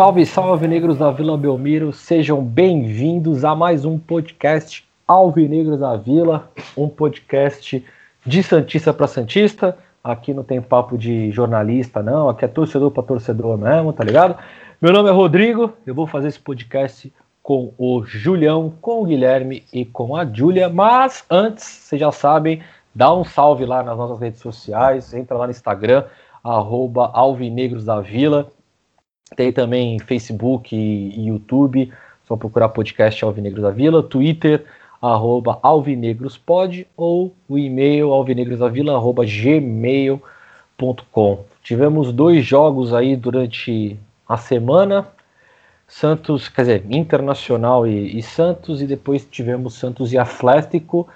Salve, salve, negros da Vila Belmiro, sejam bem-vindos a mais um podcast Alvinegros da Vila, um podcast de Santista para Santista. Aqui não tem papo de jornalista, não, aqui é torcedor para torcedor mesmo, tá ligado? Meu nome é Rodrigo, eu vou fazer esse podcast com o Julião, com o Guilherme e com a Júlia, mas antes, vocês já sabem, dá um salve lá nas nossas redes sociais, entra lá no Instagram, arroba Alvinegros da Vila. Tem também Facebook e, YouTube, só procurar podcast Alvinegros da Vila, Twitter, arroba alvinegrospod, ou o e-mail alvinegrosdavila, arroba gmail.com. Tivemos dois jogos aí durante a semana, Santos, quer dizer, Internacional e, e Santos, e depois tivemos Santos e Atlético,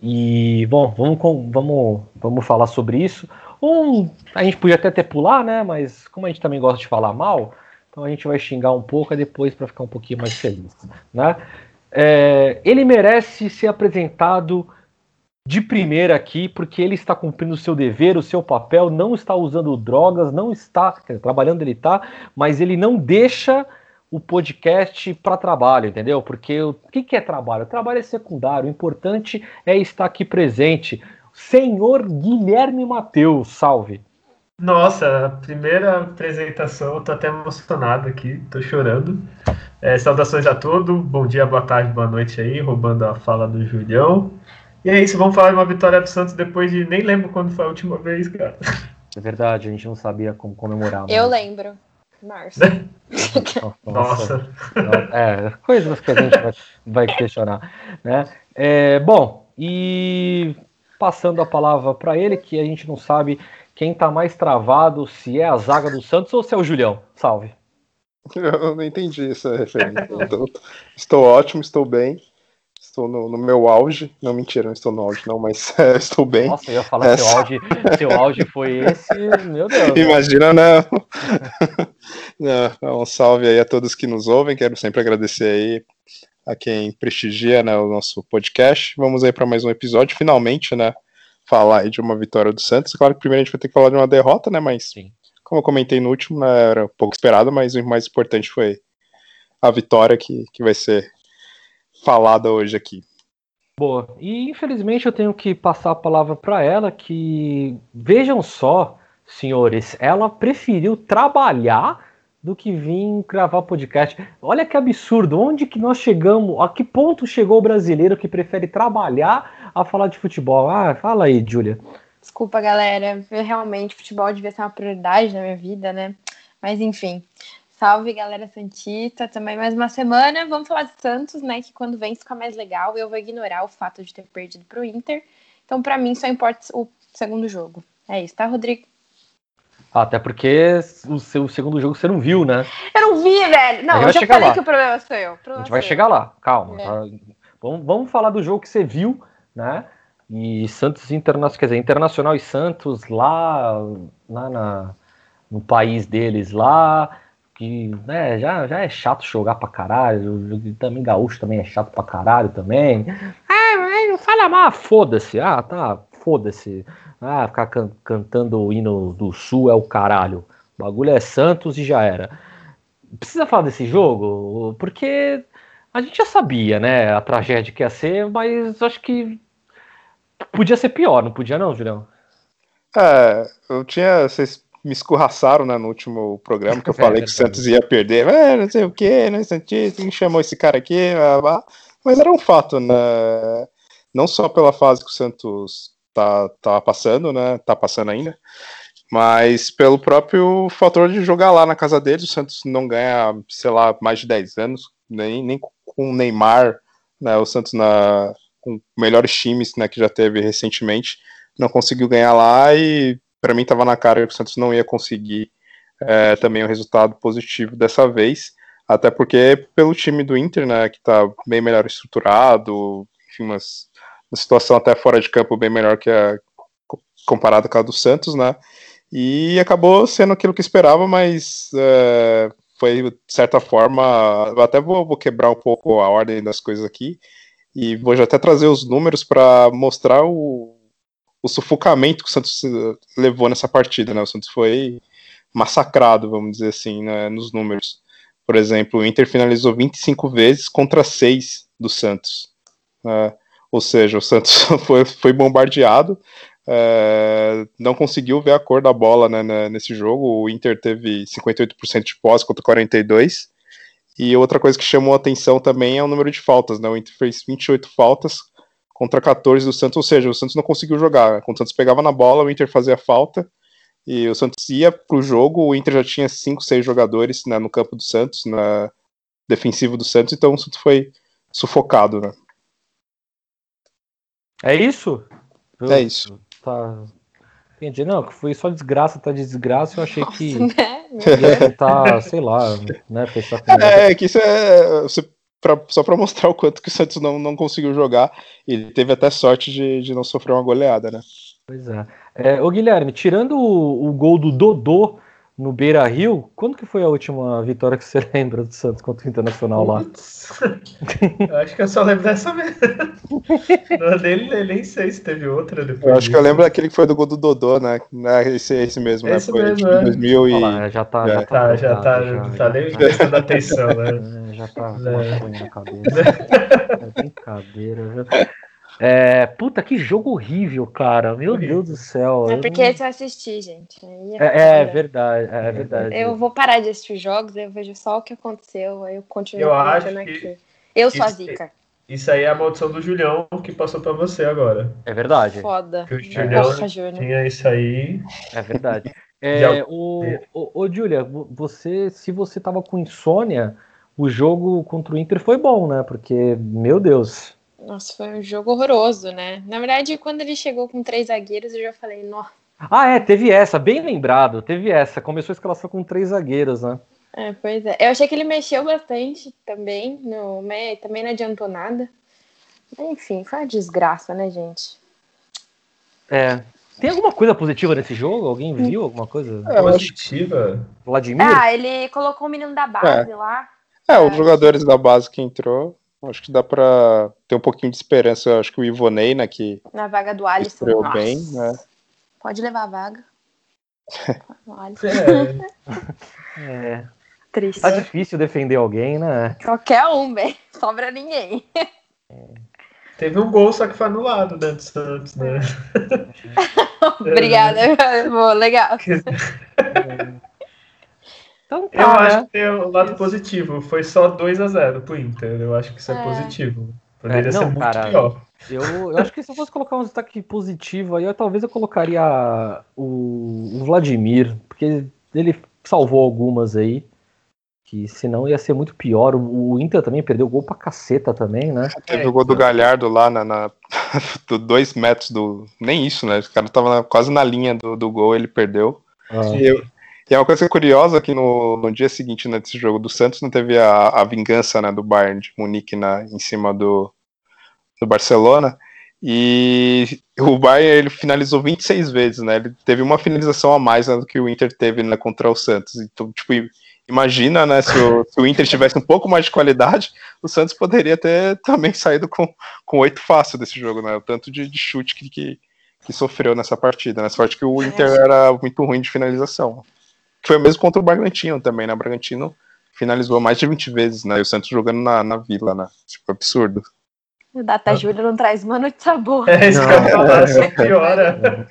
e, bom, vamos, vamos, vamos falar sobre isso. Um, a gente podia até ter pular, né? Mas como a gente também gosta de falar mal, então a gente vai xingar um pouco e depois para ficar um pouquinho mais feliz, né? É, ele merece ser apresentado de primeira aqui, porque ele está cumprindo o seu dever, o seu papel, não está usando drogas, não está, trabalhando ele está, mas ele não deixa o podcast para trabalho, entendeu? Porque o que, que é trabalho? O trabalho é secundário, o importante é estar aqui presente. Senhor Guilherme Mateus, salve. Nossa, primeira apresentação, tô até emocionado aqui, tô chorando. É, saudações a todos, bom dia, boa tarde, boa noite aí, roubando a fala do Julião. E é isso, vamos falar de uma vitória do Santos depois de nem lembro quando foi a última vez, cara. É verdade, a gente não sabia como comemorar. Mas... Eu lembro. Março. Nossa. É, coisas que a gente vai, vai questionar. Né? É, bom, e passando a palavra para ele, que a gente não sabe quem está mais travado, se é a zaga do Santos ou se é o Julião. Salve. Eu não entendi essa referência. estou ótimo, estou bem. Estou no, no, meu auge. Não, mentira, não estou no auge, não, mas é, estou bem. Nossa, eu ia falar que seu auge, seu auge foi esse, meu Deus. Imagina, não. não. Um salve aí a todos que nos ouvem. Quero sempre agradecer aí a quem prestigia né, o nosso podcast. Vamos aí para mais um episódio, finalmente, né? Falar aí de uma vitória do Santos. Claro que primeiro a gente vai ter que falar de uma derrota, né? Mas, Sim. como eu comentei no último, né, era pouco esperado, mas o mais importante foi a vitória que, que vai ser falada hoje aqui. Boa. E infelizmente eu tenho que passar a palavra para ela que vejam só, senhores, ela preferiu trabalhar do que vir gravar podcast. Olha que absurdo, onde que nós chegamos, a que ponto chegou o brasileiro que prefere trabalhar a falar de futebol? Ah, fala aí, Júlia. Desculpa, galera, realmente futebol devia ser uma prioridade na minha vida, né? Mas enfim, salve galera Santista, também mais uma semana. Vamos falar de Santos, né? Que quando vem fica mais legal. Eu vou ignorar o fato de ter perdido para o Inter. Então, para mim, só importa o segundo jogo. É isso, tá, Rodrigo? Até porque o seu segundo jogo você não viu, né? Eu não vi, velho. Não, eu já falei lá. que o problema sou eu. A gente vai chegar eu. lá, calma. É. Tá? Vamos, vamos falar do jogo que você viu, né? E Santos Internacional, quer dizer, Internacional e Santos lá, lá na, no país deles lá, que né, já, já é chato jogar pra caralho, também gaúcho também é chato pra caralho também. Ah, não fala mal, foda-se, ah, tá, foda-se. Ah, ficar can cantando o hino do Sul é o caralho. O bagulho é Santos e já era. Precisa falar desse jogo? Porque a gente já sabia, né, a tragédia que ia ser, mas acho que podia ser pior, não podia não, Julião? É, eu tinha. Vocês me escorraçaram né, no último programa que eu é falei é, que o Santos ia perder. É, não sei o que, não é Santista, quem chamou esse cara aqui, mas era um fato, né? Não só pela fase que o Santos tá, tá passando, né? Tá passando ainda. Mas pelo próprio fator de jogar lá na casa deles, o Santos não ganha, sei lá, mais de 10 anos, nem, nem com o Neymar, né? O Santos na, com melhores times né, que já teve recentemente, não conseguiu ganhar lá e para mim estava na cara que o Santos não ia conseguir é, também um resultado positivo dessa vez, até porque pelo time do Inter, né, que está bem melhor estruturado, enfim, umas uma situação até fora de campo bem melhor que a, comparado com a do Santos, né? E acabou sendo aquilo que esperava, mas é, foi, de certa forma, até vou, vou, quebrar um pouco a ordem das coisas aqui, e vou já até trazer os números para mostrar o, o sufocamento que o Santos levou nessa partida, né? O Santos foi massacrado, vamos dizer assim, né, nos números. Por exemplo, o Inter finalizou 25 vezes contra 6 do Santos. Né? Ou seja, o Santos foi, foi bombardeado, é, não conseguiu ver a cor da bola né, né nesse jogo. O Inter teve 58% de posse contra 42%. E outra coisa que chamou a atenção também é o número de faltas. Né? O Inter fez 28 faltas contra 14 do Santos, ou seja, o Santos não conseguiu jogar. Quando o Santos pegava na bola, o Inter fazia falta e o Santos ia para o jogo. O Inter já tinha 5, 6 jogadores né, no campo do Santos, na defensivo do Santos, então o Santos foi sufocado. Né? É isso? É isso. Tá. Entendi. Não, que foi só desgraça, tá de desgraça. Eu achei Nossa, que né? ia tentar, sei lá, né? Fechar com É, que isso é. Você, pra, só para mostrar o quanto que o Santos não, não conseguiu jogar. Ele teve até sorte de, de não sofrer uma goleada, né? Pois é. é ô Guilherme, tirando o, o gol do Dodô no Beira Rio. Quando que foi a última vitória que você lembra do Santos contra o Internacional lá? eu acho que eu só lembro dessa mesmo. nem, nem sei se teve outra depois. Eu acho disso. que eu lembro daquele que foi do gol do Dodô, né? Esse, esse mesmo, esse né? Foi mesmo, é. 2000 e... Lá, já tá, já, já tá, já tá, já, já tá nem prestando atenção, né? É, já tá é. na cabeça. É brincadeira. Já... É, puta, que jogo horrível, cara. Meu horrível. Deus do céu. É porque esse eu assisti, gente. É, é, é, verdade, é verdade. Eu vou parar de assistir jogos, eu vejo só o que aconteceu, aí eu continuo eu acho aqui. Que... Eu sou a zica. Isso aí é a maldição do Julião que passou pra você agora. É verdade. Foda. Que o Julião Porra, tinha isso aí. É verdade. É, o, o, o Julia, você, se você tava com insônia, o jogo contra o Inter foi bom, né? Porque, meu Deus. Nossa, foi um jogo horroroso, né? Na verdade, quando ele chegou com três zagueiros, eu já falei, nossa. Ah, é, teve essa, bem lembrado, teve essa. Começou a escalação com três zagueiros, né? É, pois é. Eu achei que ele mexeu bastante também, no, também não adiantou nada. Enfim, foi uma desgraça, né, gente? É. Tem alguma coisa positiva nesse jogo? Alguém viu alguma coisa é, positiva? Vladimir? Ah, ele colocou o menino da base é. lá. É, os jogadores da base que entrou. Acho que dá para ter um pouquinho de esperança. Acho que o Ivonei, né, que na vaga do Alisson, bem, né? Pode levar a vaga. é. é. Triste. Tá difícil defender alguém, né? Qualquer um, velho. Sobra ninguém. Teve um gol, só que foi anulado, né, do Santos, né? Obrigada, legal. Então tá, eu acho né? que tem o lado positivo. Foi só 2 a 0 pro Inter. Eu acho que isso é, é positivo. Poderia é, não, ser muito cara, pior. Eu, eu acho que se eu fosse colocar um destaque positivo aí, eu, talvez eu colocaria o, o Vladimir, porque ele salvou algumas aí que senão ia ser muito pior. O, Inter também perdeu gol pra caceta também, né? Teve o gol do Galhardo lá na, na do dois metros do. Nem isso, né? O cara tava na, quase na linha do, do gol, ele perdeu. Ah. Eu, e é uma coisa curiosa que no, no dia seguinte né, desse jogo do Santos não teve a, a vingança né, do Bayern de Munique na, em cima do, do Barcelona. E o Bayern ele finalizou 26 vezes, né? Ele teve uma finalização a mais né, do que o Inter teve né, contra o Santos. Então, tipo, imagina, né, se o, se o, Inter tivesse um pouco mais de qualidade, o Santos poderia ter também saído com, com 8 fácil desse jogo, né? O tanto de, de chute que, que, que, sofreu nessa partida, né? Sorte que o Inter era muito ruim de finalização. Foi o mesmo contra o Bragantino também, né? O Bragantino finalizou mais de 20 vezes, né? E o Santos jogando na, na vila, né? Tipo, absurdo. O Data ah. Júlia não traz uma notícia boa. É, isso que eu falar, só piora.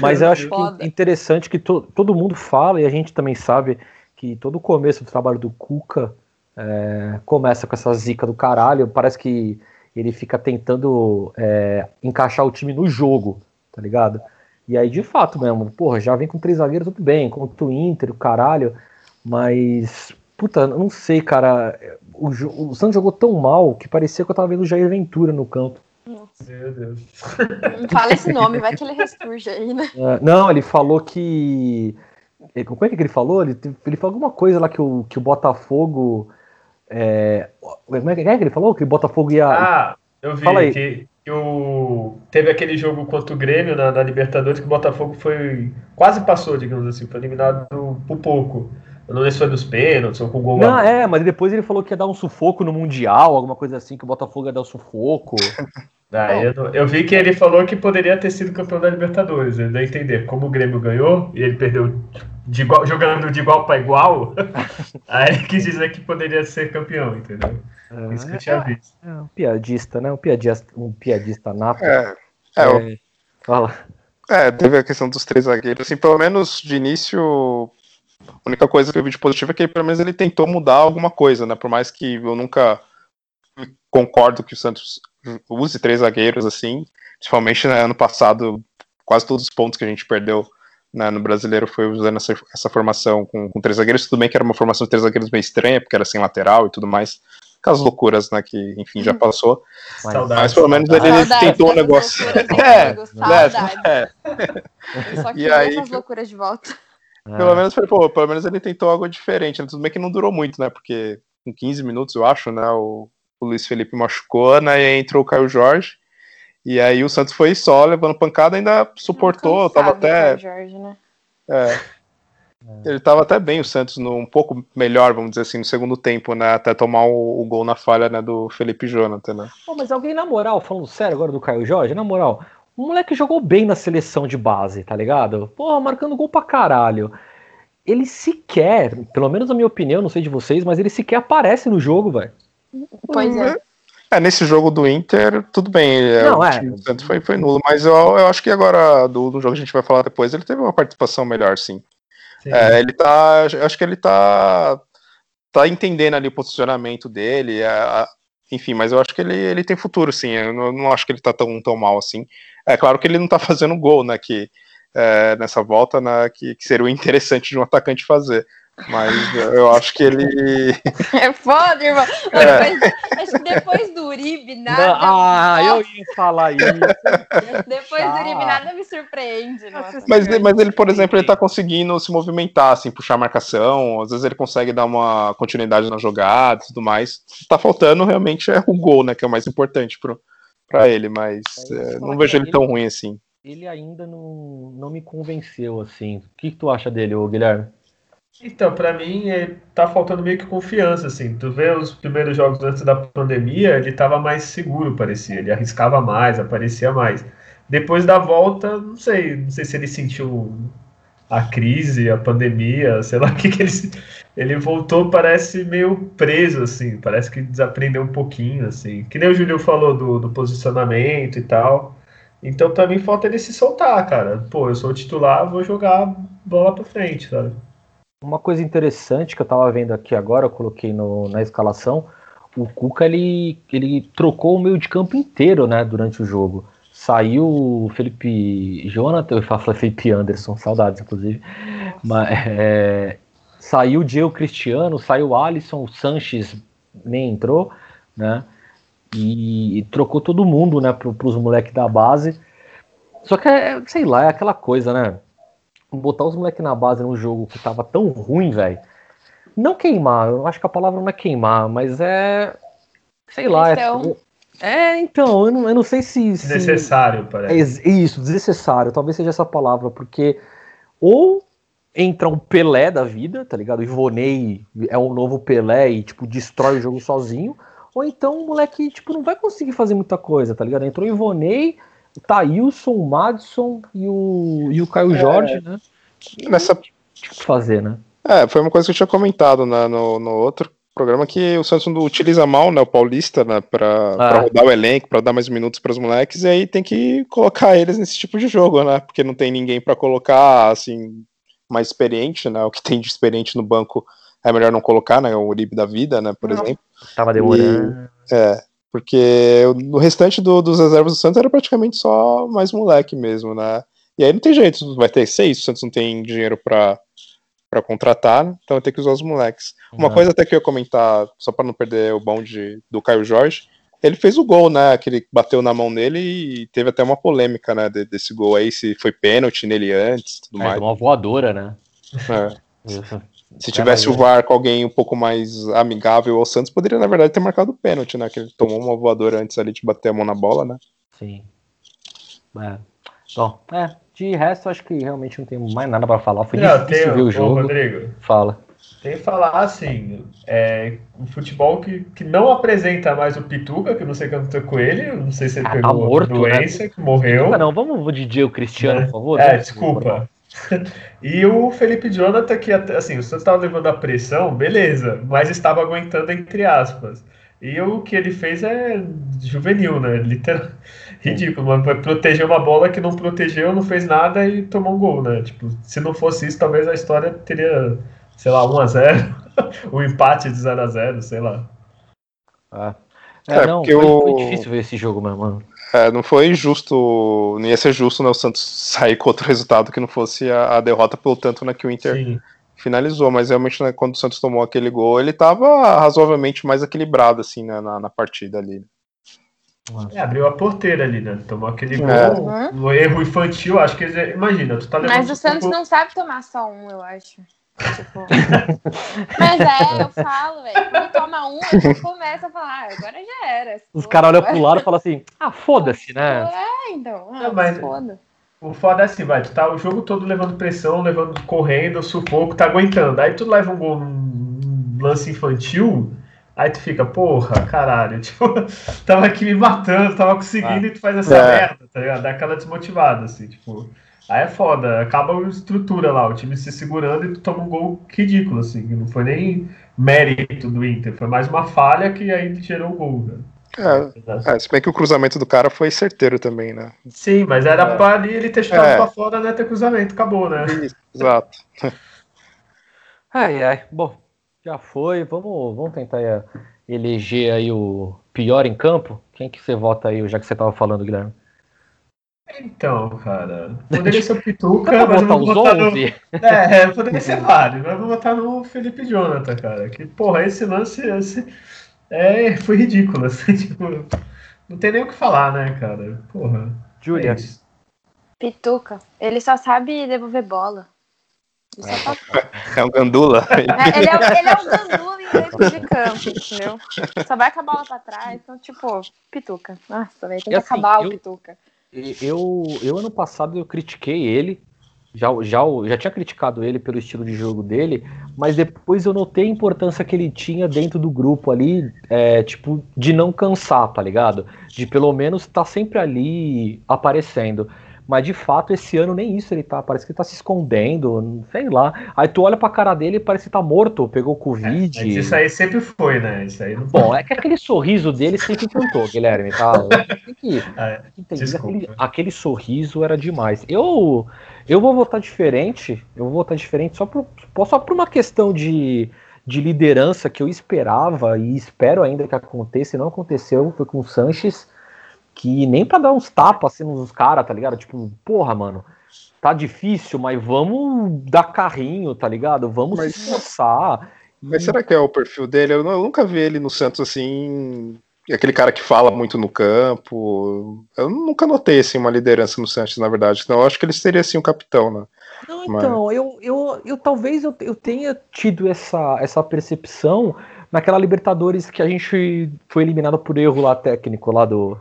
Mas eu acho que interessante que to, todo mundo fala, e a gente também sabe que todo o começo do trabalho do Cuca é, começa com essa zica do caralho. Parece que ele fica tentando é, encaixar o time no jogo, tá ligado? E aí, de fato mesmo, porra, já vem com três zagueiros, tudo bem, contra o Inter, o caralho, mas, puta, não sei, cara, o, o Santos jogou tão mal que parecia que eu tava vendo o Jair Ventura no campo. Nossa. Meu Deus. Não fala esse nome, vai que ele ressurge aí, né? É, não, ele falou que. Como é que ele falou? Ele, ele falou alguma coisa lá que o, que o Botafogo. É, como é que ele falou? Que o Botafogo ia. Ah, eu vi. Fala aí. Que que o... teve aquele jogo contra o Grêmio na, na, Libertadores que o Botafogo foi quase passou, digamos assim, foi eliminado por pouco. Eu não sei se foi dos pênaltis ou com o gol. Não, é, mas depois ele falou que ia dar um sufoco no Mundial, alguma coisa assim, que o Botafogo ia dar um sufoco. Ah, eu, eu, vi que ele falou que poderia ter sido campeão da Libertadores. Ele deu a entender como o Grêmio ganhou e ele perdeu de igual, jogando de igual para igual. aí ele quis dizer que poderia ser campeão, entendeu? É, Isso que eu tinha é, visto. É, um piadista, né? Um piadista, um piadista nato. É, é, é, fala. É, teve a questão dos três zagueiros. Assim, pelo menos de início, a única coisa que eu vi de positivo é que pelo menos ele tentou mudar alguma coisa, né? Por mais que eu nunca concordo que o Santos use três zagueiros assim, principalmente no né, ano passado, quase todos os pontos que a gente perdeu né, no brasileiro foi usando essa, essa formação com, com, três zagueiros. Tudo bem que era uma formação de três zagueiros meio estranha, porque era sem lateral e tudo mais. Aquelas loucuras, né, que enfim já passou. Mas, mas pelo menos ele, ele tentou um negócio. É, é, é. Só que e aí, essas loucuras de volta. Pelo menos, pô, pelo menos ele tentou algo diferente. Né? Tudo bem que não durou muito, né? Porque com 15 minutos, eu acho, né? O, o Luiz Felipe machucou, né? E entrou o Caio Jorge. E aí o Santos foi só levando pancada, ainda suportou, tava até. Jorge, né? É. Ele tava até bem, o Santos, no, um pouco melhor, vamos dizer assim, no segundo tempo, né? Até tomar o, o gol na falha né, do Felipe Jonathan, né? Pô, mas alguém, na moral, falando sério agora do Caio Jorge, na moral, o moleque jogou bem na seleção de base, tá ligado? Porra, marcando gol pra caralho. Ele sequer, pelo menos na minha opinião, não sei de vocês, mas ele sequer aparece no jogo, velho. Pois é. É, nesse jogo do Inter, tudo bem. É, não, é. O Santos foi, foi nulo, mas eu, eu acho que agora, do, do jogo que a gente vai falar depois, ele teve uma participação melhor, sim. sim. É, ele tá. Acho que ele tá. tá entendendo ali o posicionamento dele. É, enfim, mas eu acho que ele, ele tem futuro, sim. Eu não, não, acho que ele tá tão, tão mal assim. É claro que ele não tá fazendo gol, né? Que, é, nessa volta, né, que, que seria o interessante de um atacante fazer. Mas eu acho que ele. É foda, irmão. É. Depois, acho que depois do Uribe, nada. Ah, eu ia falar isso. depois ah. do Uribe, nada me surpreende. Nossa, mas, mas ele, por exemplo, ele tá conseguindo se movimentar, assim, puxar a marcação. Às vezes ele consegue dar uma continuidade na jogada e tudo mais. Tá faltando realmente é o gol, né? Que é o mais importante pro, pra ele, mas é, é não vejo ele tão ruim assim. Ele ainda não, não me convenceu, assim. O que, que tu acha dele, Guilherme? Então, para mim, é, tá faltando meio que confiança, assim. Tu vê os primeiros jogos antes da pandemia, ele tava mais seguro, parecia. Ele arriscava mais, aparecia mais. Depois da volta, não sei, não sei se ele sentiu a crise, a pandemia, sei lá o que, que ele. Ele voltou, parece meio preso, assim. Parece que desaprendeu um pouquinho, assim. Que nem o Júlio falou do, do posicionamento e tal. Então, para mim, falta ele se soltar, cara. Pô, eu sou titular, vou jogar bola pra frente, sabe? Uma coisa interessante que eu estava vendo aqui agora, eu coloquei no, na escalação, o Cuca ele, ele trocou o meio de campo inteiro, né, durante o jogo. Saiu o Felipe Jonathan, eu falo Felipe Anderson, saudades inclusive, mas é, saiu o Diego Cristiano, saiu o Alisson, o Sanches nem entrou, né, e, e trocou todo mundo, né, para os moleques da base. Só que, é, sei lá, é aquela coisa, né, botar os moleques na base num jogo que tava tão ruim, velho. Não queimar, eu acho que a palavra não é queimar, mas é. Sei lá. Então... É, é, então, eu não, eu não sei se. se Necessário, parece. É, isso, desnecessário, talvez seja essa palavra, porque. Ou entra um Pelé da vida, tá ligado? O Ivonei é um novo Pelé e, tipo, destrói o jogo sozinho. Ou então o moleque, tipo, não vai conseguir fazer muita coisa, tá ligado? Entrou o Ivonei, Thailson, o Madison e o, e o Caio é, Jorge, né? Nessa... Tipo, fazer, né? É, foi uma coisa que eu tinha comentado né, no, no outro programa que o Santos utiliza mal, né, o Paulista, né, pra, ah. rodar o elenco, para dar mais minutos para os moleques, e aí tem que colocar eles nesse tipo de jogo, né, porque não tem ninguém para colocar, assim, mais experiente, né, o que tem de experiente no banco é melhor não colocar, né, o Uribe da vida, né, por não. exemplo. Tava demorando. E, é, porque o restante do, dos reservas do Santos era praticamente só mais moleque mesmo, né? E aí não tem jeito, vai ter seis, o Santos não tem dinheiro para para contratar, então vai ter que usar os moleques. Uhum. Uma coisa até que eu ia comentar, só para não perder o bonde do Caio Jorge, ele fez o gol, né? Que ele bateu na mão nele e teve até uma polêmica, né? Desse gol aí, se foi pênalti nele antes, tudo é, mais. Uma voadora, né? É. Se tivesse o VAR com alguém um pouco mais amigável ao Santos, poderia, na verdade, ter marcado o pênalti, né? Que ele tomou uma voadora antes ali de bater a mão na bola, né? Sim. É. Bom, é, de resto, acho que realmente não tem mais nada para falar. Foi não, difícil tem, ver o jogo. Rodrigo, Fala. Tem que falar assim, é, um futebol que, que não apresenta mais o Pituca, que não sei o que aconteceu com ele, não sei se ele ah, pegou tá morto, né? doença, né? que morreu. Pituca não, vamos o DJ o Cristiano, é, por favor. É, desculpa. e o Felipe Jonathan, que assim, o Santos estava levando a pressão, beleza, mas estava aguentando entre aspas. E o que ele fez é juvenil, né? Literal, ridículo. Mas proteger uma bola que não protegeu, não fez nada e tomou um gol, né? Tipo, se não fosse isso, talvez a história teria, sei lá, 1x0, um empate de 0x0, sei lá. Ah. É, é não, foi, o... foi, difícil ver esse jogo mesmo, mano. É, não foi justo, não ia ser justo né, o Santos sair com outro resultado que não fosse a, a derrota pelo tanto na né, que o Inter Sim finalizou, mas realmente né, quando o Santos tomou aquele gol, ele estava razoavelmente mais equilibrado assim né, na, na partida ali. É, abriu a porteira ali, né? Tomou aquele é. gol, um erro infantil, acho que imagina, tu tá Mas o Santos não sabe tomar só um, eu acho. Tipo... Mas é, eu falo, velho. Quando toma um, eu começo a falar, ah, agora já era. Os caras olham pro lado e falam assim, ah, foda-se, né? É, então. Ah, não, mas, foda. O foda é assim, vai, tu tá o jogo todo levando pressão, levando correndo, sufoco, tá aguentando. Aí tu leva um gol num lance infantil, aí tu fica, porra, caralho, tipo, tava aqui me matando, tava conseguindo ah, e tu faz essa é. merda, tá ligado? Dá aquela desmotivada, assim, tipo. Aí é foda, acaba a estrutura lá, o time se segurando e tu toma um gol ridículo, assim, não foi nem mérito do Inter, foi mais uma falha que aí gerou o gol, né? É, é, se bem que o cruzamento do cara foi certeiro também, né? Sim, mas era é. pra ali ele ter chutado é. pra fora, né? Ter cruzamento, acabou, né? Isso, exato. ai, ai. Bom, já foi. Vamos, vamos tentar é, eleger aí o pior em campo. Quem que você vota aí, já que você tava falando, Guilherme? Então, cara, poderia ser o Pituca, mas eu vou botar no... É, poderia ser vários, mas eu vou botar no Felipe Jonathan, cara. Que, porra, esse lance, esse... É, foi ridículo, assim, tipo, não tem nem o que falar, né, cara? Porra. Júlia. É Pituca. Ele só sabe devolver bola. É um gandula. É, ele, é, ele é um gandula em dentro de campo, entendeu? Só vai com a bola pra trás. Então, tipo, pituca. Nossa, velho, tem que assim, acabar eu, o pituca. Eu, eu, ano passado, eu critiquei ele já, já, já tinha criticado ele pelo estilo de jogo dele, mas depois eu notei a importância que ele tinha dentro do grupo ali, é, tipo, de não cansar, tá ligado? De pelo menos estar tá sempre ali aparecendo. Mas de fato, esse ano nem isso ele tá. Parece que ele tá se escondendo, sei lá. Aí tu olha pra cara dele e parece que tá morto, pegou Covid. É, isso aí sempre foi, né? Isso aí não... Bom, é que aquele sorriso dele sempre encantou, Guilherme, tá? Tem que, é, entender. Aquele, aquele sorriso era demais. Eu. Eu vou votar diferente. Eu vou votar diferente só por, só por uma questão de, de liderança que eu esperava e espero ainda que aconteça. E não aconteceu. Foi com o Sanches. Que nem para dar uns tapas assim nos caras, tá ligado? Tipo, porra, mano. Tá difícil, mas vamos dar carrinho, tá ligado? Vamos mas, se esforçar. Mas será que é o perfil dele? Eu, nunca vi ele no Santos assim aquele cara que fala muito no campo. Eu nunca notei assim uma liderança no Santos, na verdade. Não, eu acho que ele seria assim um capitão, né? Não, então, Mas... eu, eu, eu talvez eu, eu tenha tido essa, essa percepção naquela Libertadores que a gente foi eliminado por erro lá técnico lá do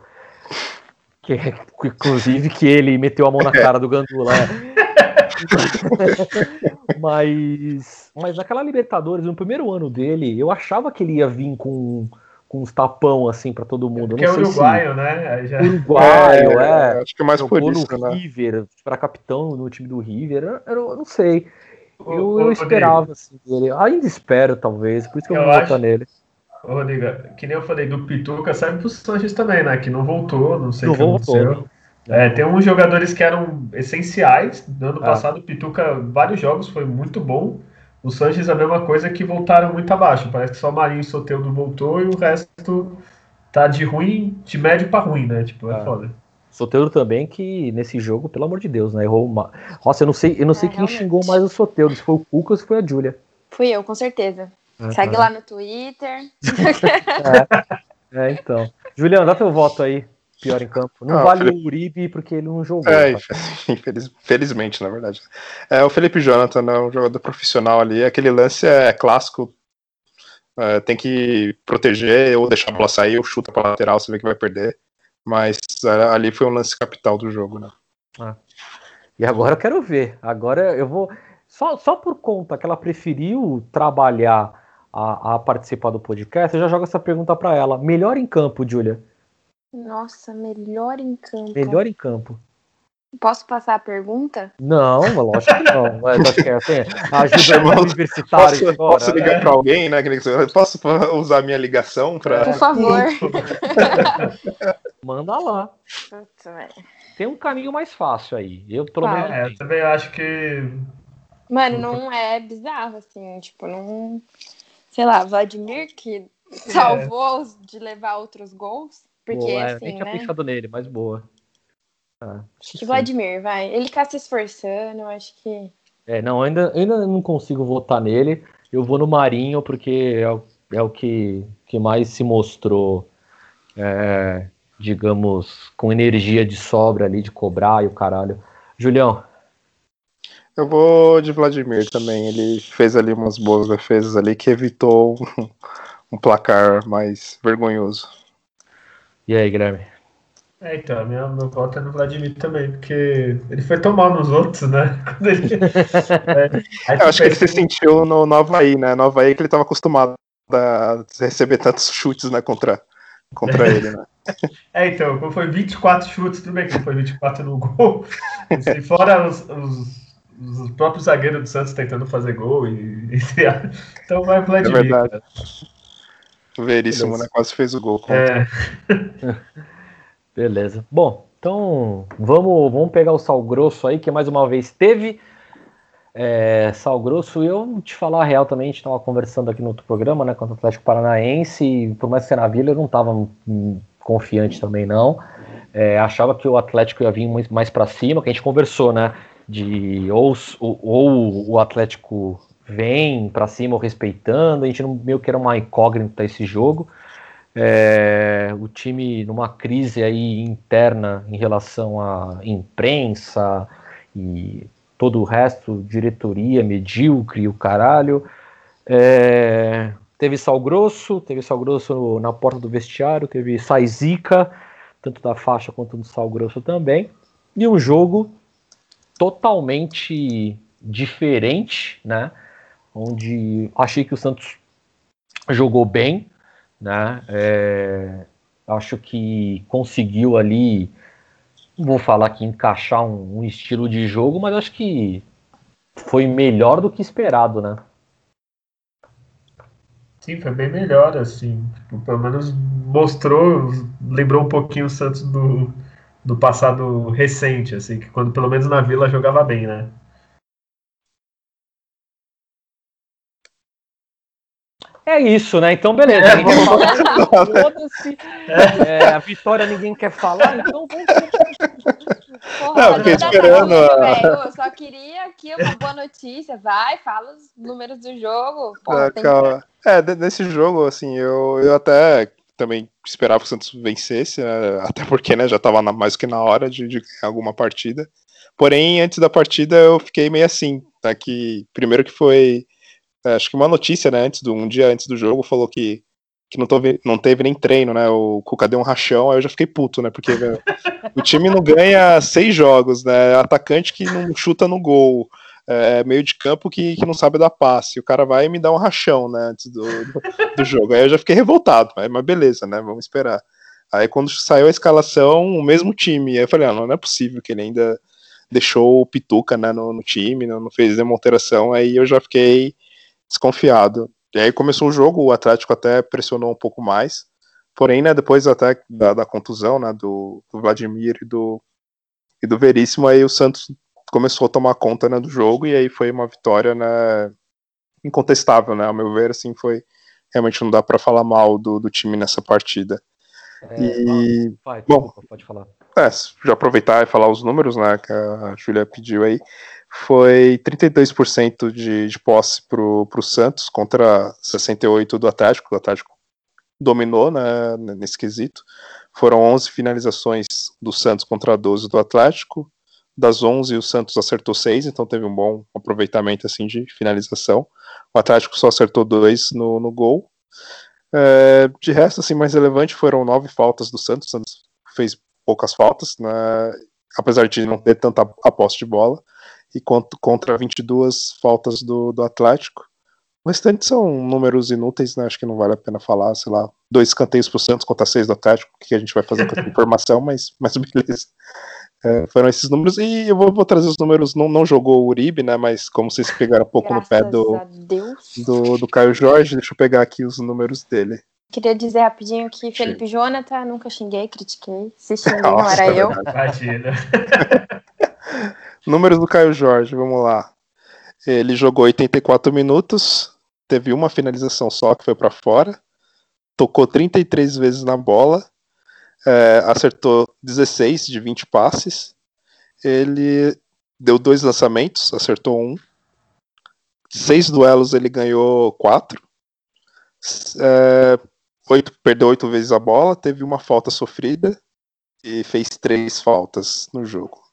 que, inclusive que ele meteu a mão na cara do Gandula. mas mas naquela Libertadores, no primeiro ano dele, eu achava que ele ia vir com com uns tapão assim para todo mundo. Porque é uruguaio, se... né? Já... Uruguaio, é, é. Acho que é mais por isso, no né? River, para capitão no time do River, eu, eu não sei. Eu, eu esperava assim dele. Ainda espero, talvez, por isso que eu, eu vou acho... votar nele. Ô, Rodrigo, que nem eu falei do Pituca, serve pro Sanches também, né? Que não voltou, não sei o que voltou. aconteceu. É, tem uns jogadores que eram essenciais. No ano ah. passado, o Pituca, vários jogos, foi muito bom. O Sanches é a mesma coisa que voltaram muito abaixo. Parece que só o Marinho e o Soteldo voltou e o resto tá de ruim, de médio para ruim, né? Tipo, é ah. foda. Soteldo também, que nesse jogo, pelo amor de Deus, né? Errou uma. Nossa, eu não sei, eu não é, sei quem realmente. xingou mais o Soteldo, se foi o Cuca ou se foi a Júlia. Fui eu, com certeza. É, Segue lá no Twitter. é, é, então. Juliano, dá teu voto aí pior em campo. Não ah, vale Felipe... o Uribe porque ele não jogou. É, infeliz... infelizmente, na verdade. É, o Felipe Jonathan, né, um jogador profissional ali, aquele lance é clássico. É, tem que proteger ou deixar a bola sair ou chuta para lateral, você vê que vai perder. Mas ali foi um lance capital do jogo, né? Ah. E agora eu quero ver. Agora eu vou. Só, só por conta que ela preferiu trabalhar a, a participar do podcast, eu já jogo essa pergunta para ela. Melhor em campo, Julia? Nossa, melhor em campo. Melhor em campo. Posso passar a pergunta? Não, lógico que não. Mas acho que é assim, ajuda universitária. Posso, posso ligar né? para alguém, né? Posso usar minha ligação para. Por favor. Manda lá. Tem um caminho mais fácil aí. Eu pelo menos. É, eu também acho que. Mano, não é bizarro, assim, tipo, não. Sei lá, Vladimir que salvou é. de levar outros gols. Porque boa, é, assim. Nem tinha né? pensado nele, mas boa. Ah, acho que Vladimir, vai. Ele tá se esforçando, acho que. É, não, ainda, ainda não consigo votar nele. Eu vou no Marinho, porque é o, é o que, que mais se mostrou, é, digamos, com energia de sobra ali, de cobrar e o caralho. Julião. Eu vou de Vladimir também. Ele fez ali umas boas defesas ali que evitou um, um placar mais vergonhoso. E aí, Guilherme? É, então, minha, meu voto é no Vladimir também, porque ele foi tomar nos outros, né? Ele, é, eu acho que ele se sentiu no, no Havaí, né? No Havaí que ele estava acostumado a receber tantos chutes né, contra, contra ele, né? É, então, foi 24 chutes, tudo bem que foi 24 no gol, assim, fora os, os, os, próprios zagueiros do Santos tentando fazer gol, e, e então vai Vladimir. É verdade. Cara. O Veríssimo, né? Quase fez o gol. Contra. É. Beleza. Bom, então vamos, vamos pegar o Sal Grosso aí, que mais uma vez teve. É, Sal Grosso, eu te falar a real também, a gente estava conversando aqui no outro programa, né, contra o Atlético Paranaense, e por mais que seja na Vila, eu não estava confiante também, não. É, achava que o Atlético ia vir mais para cima, que a gente conversou, né, de ou, ou o Atlético vem para cima respeitando, a gente não, meio que era uma incógnita esse jogo. É, o time numa crise aí interna em relação à imprensa e todo o resto, diretoria medíocre, o caralho. É, teve Sal Grosso, teve Sal Grosso na porta do vestiário, teve Saizica, tanto da faixa quanto do Sal Grosso também. E um jogo totalmente diferente, né? Onde achei que o Santos jogou bem, né? É, acho que conseguiu ali, vou falar que encaixar um, um, estilo de jogo, mas acho que foi melhor do que esperado, né? Sim, foi bem melhor, assim. Tipo, pelo menos mostrou, lembrou um pouquinho o Santos do, do passado recente, assim, que quando pelo menos na Vila jogava bem, né? É isso, né? Então, beleza. É, é, a vitória ninguém quer falar, então vamos. Porra, não, fiquei esperando. eu só queria aqui uma boa notícia. Vai, fala os números do jogo. Porra, que... É, nesse jogo, assim, eu, eu até também esperava que o Santos vencesse, né? até porque né, já estava mais que na hora de, de alguma partida. Porém, antes da partida eu fiquei meio assim, tá? Que primeiro que foi é, acho que uma notícia, né, antes do, um dia antes do jogo, falou que, que não, teve, não teve nem treino, né? O Cuca deu um rachão, aí eu já fiquei puto, né? Porque o time não ganha seis jogos, né? Atacante que não chuta no gol. É, meio de campo que, que não sabe dar passe. O cara vai e me dá um rachão, né, antes do, do, do jogo. Aí eu já fiquei revoltado, mas beleza, né? Vamos esperar. Aí quando saiu a escalação, o mesmo time. Aí eu falei, ah, não, não é possível que ele ainda deixou o Pituca né, no, no time, não, não fez demonstração. Aí eu já fiquei desconfiado. E aí começou o jogo, o Atlético até pressionou um pouco mais. Porém, né, depois até da, da contusão né, do, do, Vladimir e do, e do Veríssimo, aí o Santos começou a tomar conta né, do jogo e aí foi uma vitória né, incontestável, né? Ao meu ver, assim, foi realmente não dá para falar mal do, do time nessa partida. É, e vai, bom, pode falar. É, já aproveitar e falar os números, né, que a Júlia pediu aí foi 32% de, de posse para o Santos contra 68% do Atlético. O Atlético dominou né, nesse quesito. Foram 11 finalizações do Santos contra 12 do Atlético. Das 11, o Santos acertou 6, então teve um bom aproveitamento assim de finalização. O Atlético só acertou 2 no, no gol. É, de resto, assim, mais relevante foram nove faltas do Santos. O Santos fez poucas faltas, né, apesar de não ter tanta aposta de bola, e contra 22 faltas do, do Atlético. O restante são números inúteis, né? Acho que não vale a pena falar, sei lá, dois escanteios por Santos contra seis do Atlético, o que a gente vai fazer com essa informação, mas, mas beleza. É, foram esses números, e eu vou, vou, trazer os números, não, não jogou o Uribe, né? Mas como vocês pegaram um pouco Graças no pé do, do, do Caio Jorge, deixa eu pegar aqui os números dele. Queria dizer rapidinho que Felipe Sim. Jonathan, nunca xinguei, critiquei. Se xinguei, não era eu. Números do Caio Jorge, vamos lá. Ele jogou 84 minutos, teve uma finalização só que foi para fora, tocou 33 vezes na bola, é, acertou 16 de 20 passes, ele deu dois lançamentos, acertou um, seis duelos ele ganhou quatro, é, oito, perdeu oito vezes a bola, teve uma falta sofrida e fez três faltas no jogo.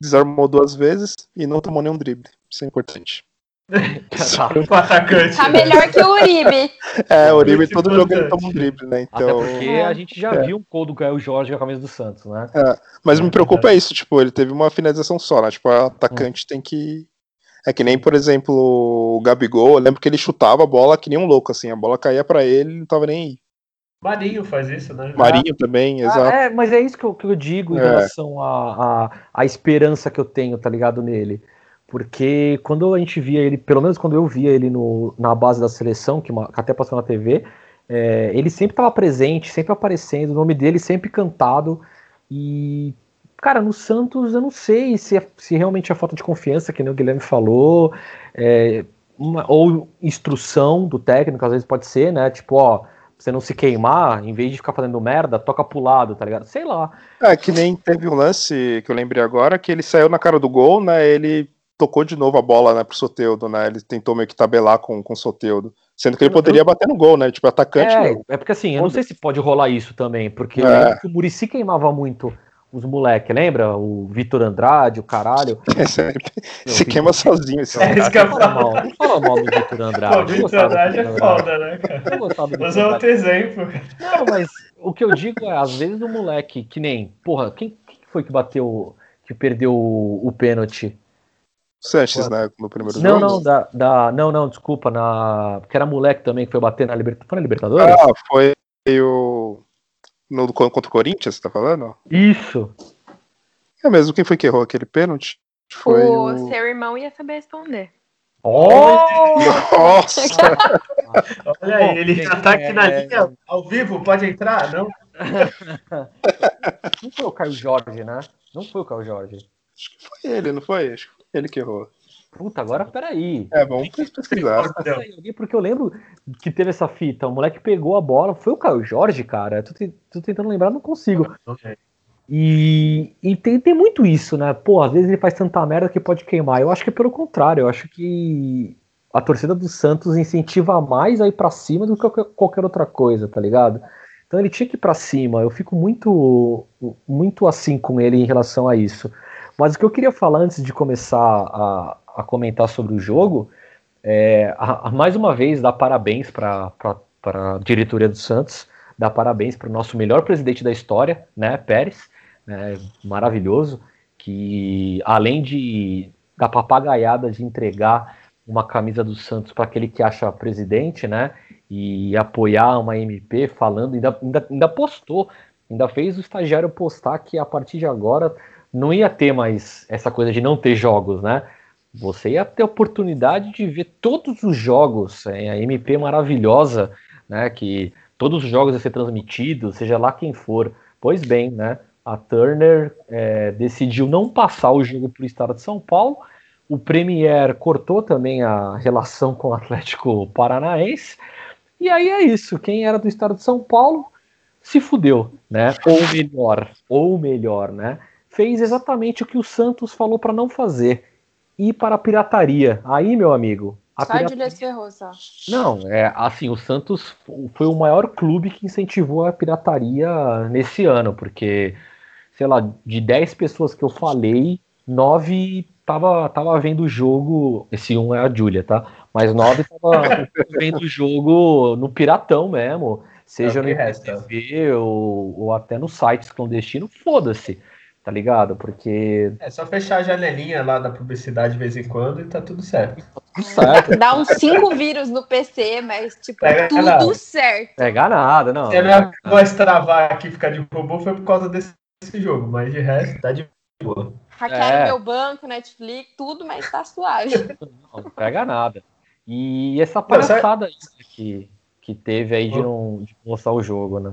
Desarmou duas vezes e não tomou nenhum drible. Isso é importante. tá, o atacante. Tá melhor que o Uribe. É, o Uribe todo jogo ele toma um drible, né? Então... Até porque a gente já é. viu um gol do Gael Jorge com a camisa do Santos, né? É, mas me preocupa é isso, tipo, ele teve uma finalização só, né? Tipo, o atacante hum. tem que é que nem, por exemplo, o Gabigol, eu lembro que ele chutava a bola que nem um louco, assim, a bola caía para ele, não tava nem aí. Marinho faz isso, né? Marinho também, ah, exato. É, mas é isso que eu, que eu digo em é. relação à a, a, a, esperança que eu tenho, tá ligado, nele. Porque quando a gente via ele, pelo menos quando eu via ele no, na base da seleção, que, que até passou na TV, é, ele sempre estava presente, sempre aparecendo, o nome dele sempre cantado. E Cara, no Santos eu não sei se, é, se realmente é falta de confiança, que nem o Guilherme falou, é, uma, ou instrução do técnico, às vezes pode ser, né? Tipo, ó, você não se queimar, em vez de ficar fazendo merda, toca pro lado, tá ligado? Sei lá. É, que nem teve um lance que eu lembrei agora, que ele saiu na cara do gol, né? Ele tocou de novo a bola, né, pro Soteudo, né? Ele tentou meio que tabelar com, com o Soteudo. Sendo que ele poderia bater no gol, né? Tipo, atacante. É, é porque assim, eu não sei se pode rolar isso também, porque é. o Murici queimava muito os moleques, lembra? O Vitor Andrade, o caralho. É, se queima sozinho esse é, isso que eu falo. Mal, não fala mal do Vitor Andrade. o Vitor Andrade é foda, né, cara? Mas é outro exemplo. Não, mas o que eu digo é, às vezes o moleque, que nem, porra, quem, quem foi que bateu, que perdeu o, o pênalti? Sanches, né? No primeiro não, jogo. Não, da, da, não, não, desculpa. Na, porque era moleque também que foi bater na Libertadores. Foi na Libertadores? Ah, foi o. No, contra o Corinthians, você tá falando? Isso. É mesmo, quem foi que errou aquele pênalti? Foi o, o... seu irmão ia saber responder. Oh! Nossa! Olha aí, ele já tá aqui na linha ao vivo, pode entrar, não? Não foi o Caio Jorge, né? Não foi o Caio Jorge. Acho que foi ele, não foi? Acho que foi ele que errou. Puta, agora peraí. É, vamos pesquisar. Porque eu lembro que teve essa fita, o moleque pegou a bola, foi o Caio Jorge, cara. Tô, tô tentando lembrar, não consigo. Okay. E, e tem, tem muito isso, né? Pô, às vezes ele faz tanta merda que pode queimar. Eu acho que é pelo contrário, eu acho que a torcida do Santos incentiva mais a ir pra cima do que qualquer outra coisa, tá ligado? Então ele tinha que ir pra cima. Eu fico muito, muito assim com ele em relação a isso. Mas o que eu queria falar antes de começar a, a comentar sobre o jogo, é, a, a, mais uma vez, dar parabéns para a diretoria do Santos, dar parabéns para o nosso melhor presidente da história, né, Pérez, né, maravilhoso, que além de da papagaiada de entregar uma camisa do Santos para aquele que acha presidente, né, e apoiar uma MP falando, ainda, ainda, ainda postou, ainda fez o estagiário postar que a partir de agora não ia ter mais essa coisa de não ter jogos, né? Você ia ter a oportunidade de ver todos os jogos, é, a MP maravilhosa, né? Que todos os jogos iam ser transmitidos, seja lá quem for. Pois bem, né? A Turner é, decidiu não passar o jogo para o estado de São Paulo. O Premier cortou também a relação com o Atlético Paranaense. E aí é isso. Quem era do estado de São Paulo se fudeu, né? Ou melhor, ou melhor, né? Fez exatamente o que o Santos falou para não fazer ir para a pirataria. Aí, meu amigo. A só pirataria... de. Não, é assim, o Santos foi o maior clube que incentivou a pirataria nesse ano, porque, sei lá, de 10 pessoas que eu falei, 9 tava, tava vendo o jogo. Esse um é a Júlia, tá? Mas 9 tava vendo o jogo no Piratão mesmo seja é no IPTV ou, ou até nos sites clandestinos, foda-se, tá ligado? Porque. É só fechar a janelinha lá da publicidade de vez em quando e tá tudo certo. Tudo certo. Dá uns cinco vírus no PC, mas, tipo, Pega tudo nada. certo. Pega nada, não. Se a minha voz travar aqui e ficar de robô foi por causa desse jogo, mas de resto tá de boa. Hackearam é. meu banco, Netflix, tudo, mas tá suave. Não, não pega nada. E essa palhaçada aí que, que teve aí de, não, de mostrar o jogo, né?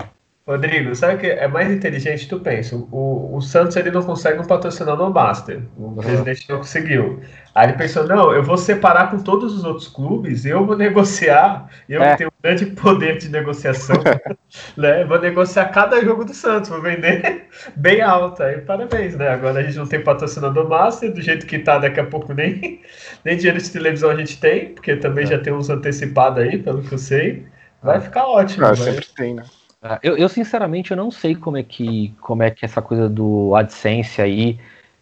Rodrigo, sabe o que é mais inteligente? Tu pensa, o, o Santos ele não consegue um patrocinador no Master, o presidente não conseguiu. Aí ele pensou, não, eu vou separar com todos os outros clubes, eu vou negociar, eu é. tenho um grande poder de negociação, né? Vou negociar cada jogo do Santos, vou vender bem alto. Aí parabéns, né? Agora a gente não tem patrocinador Master, do jeito que tá, daqui a pouco nem, nem dinheiro de televisão a gente tem, porque também é. já tem uns antecipados aí, pelo que eu sei. Vai é. ficar ótimo. Ah, sempre tem, né? Ah, eu, eu, sinceramente eu não sei como é que como é que essa coisa do AdSense aí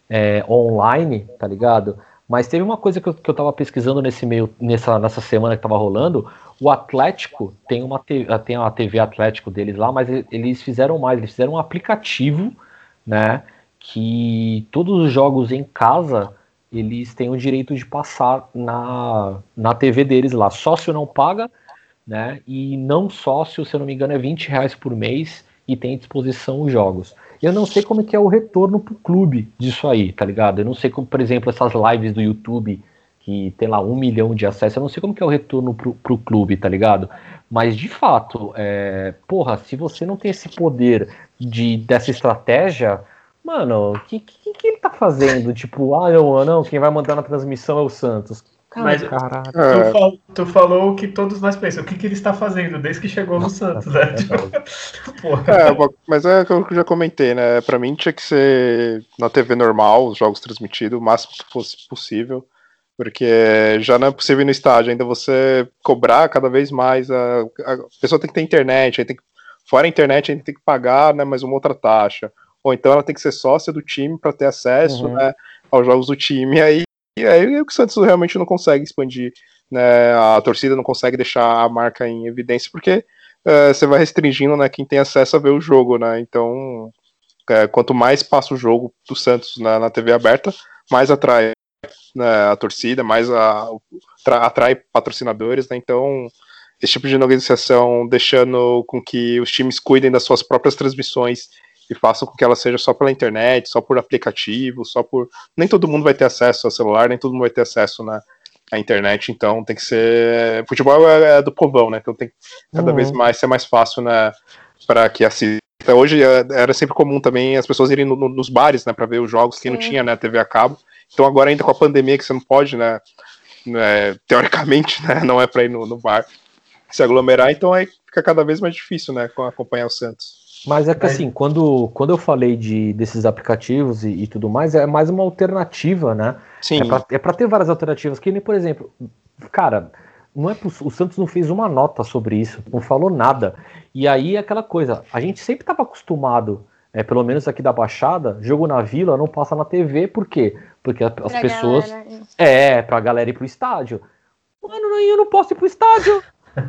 é, online, tá ligado? Mas teve uma coisa que eu, que eu tava pesquisando nesse meio nessa, nessa semana que tava rolando. O Atlético tem uma tem a TV Atlético deles lá, mas eles fizeram mais, eles fizeram um aplicativo, né? Que todos os jogos em casa eles têm o direito de passar na, na TV deles lá. Sócio não paga, né? E não sócio, se eu não me engano, é 20 reais por mês e tem à disposição os jogos. Eu não sei como é que é o retorno pro clube disso aí, tá ligado? Eu não sei como, por exemplo, essas lives do YouTube que tem lá um milhão de acessos, eu não sei como que é o retorno pro, pro clube, tá ligado? Mas de fato, é, porra, se você não tem esse poder de dessa estratégia, mano, o que, que, que, ele tá fazendo? Tipo, ah, não, não, quem vai mandar na transmissão é o Santos. Mas caralho. Tu, é. fal, tu, falou o que todos nós pensamos. O que, que ele está fazendo desde que chegou no Santos, né? é, mas é o que eu já comentei, né? Pra mim tinha que ser na TV normal, os jogos transmitidos, o máximo que fosse possível. Porque já não é possível ir no estádio, ainda você cobrar cada vez mais. A, a pessoa tem que ter internet, aí tem que, fora a internet, a gente tem que pagar né, mais uma outra taxa. Ou então ela tem que ser sócia do time para ter acesso uhum. né, aos jogos do time. Aí e aí o Santos realmente não consegue expandir, né? A torcida não consegue deixar a marca em evidência, porque é, você vai restringindo né, quem tem acesso a ver o jogo, né? Então, é, quanto mais passa o jogo do Santos na, na TV aberta, mais atrai né, a torcida, mais a, atrai patrocinadores, né? Então, esse tipo de negociação deixando com que os times cuidem das suas próprias transmissões e façam com que ela seja só pela internet, só por aplicativo, só por. Nem todo mundo vai ter acesso ao celular, nem todo mundo vai ter acesso na, à internet, então tem que ser. Futebol é, é do povão, né? Então tem que cada uhum. vez mais ser mais fácil, né? Para que assista. Hoje é, era sempre comum também as pessoas irem no, no, nos bares, né, para ver os jogos, que não tinha, né, TV a cabo. Então agora ainda com a pandemia que você não pode, né, né teoricamente, né, não é para ir no, no bar se aglomerar, então aí fica cada vez mais difícil, né, acompanhar o Santos. Mas é que assim, quando, quando eu falei de, desses aplicativos e, e tudo mais, é mais uma alternativa, né? Sim. É para é ter várias alternativas. Que nem, por exemplo, cara, não é o Santos não fez uma nota sobre isso, não falou nada. E aí aquela coisa, a gente sempre estava acostumado, é, pelo menos aqui da Baixada, jogo na Vila não passa na TV, por quê? Porque as pra pessoas. Galera. É, pra galera ir pro estádio. Mano, eu não posso ir pro estádio.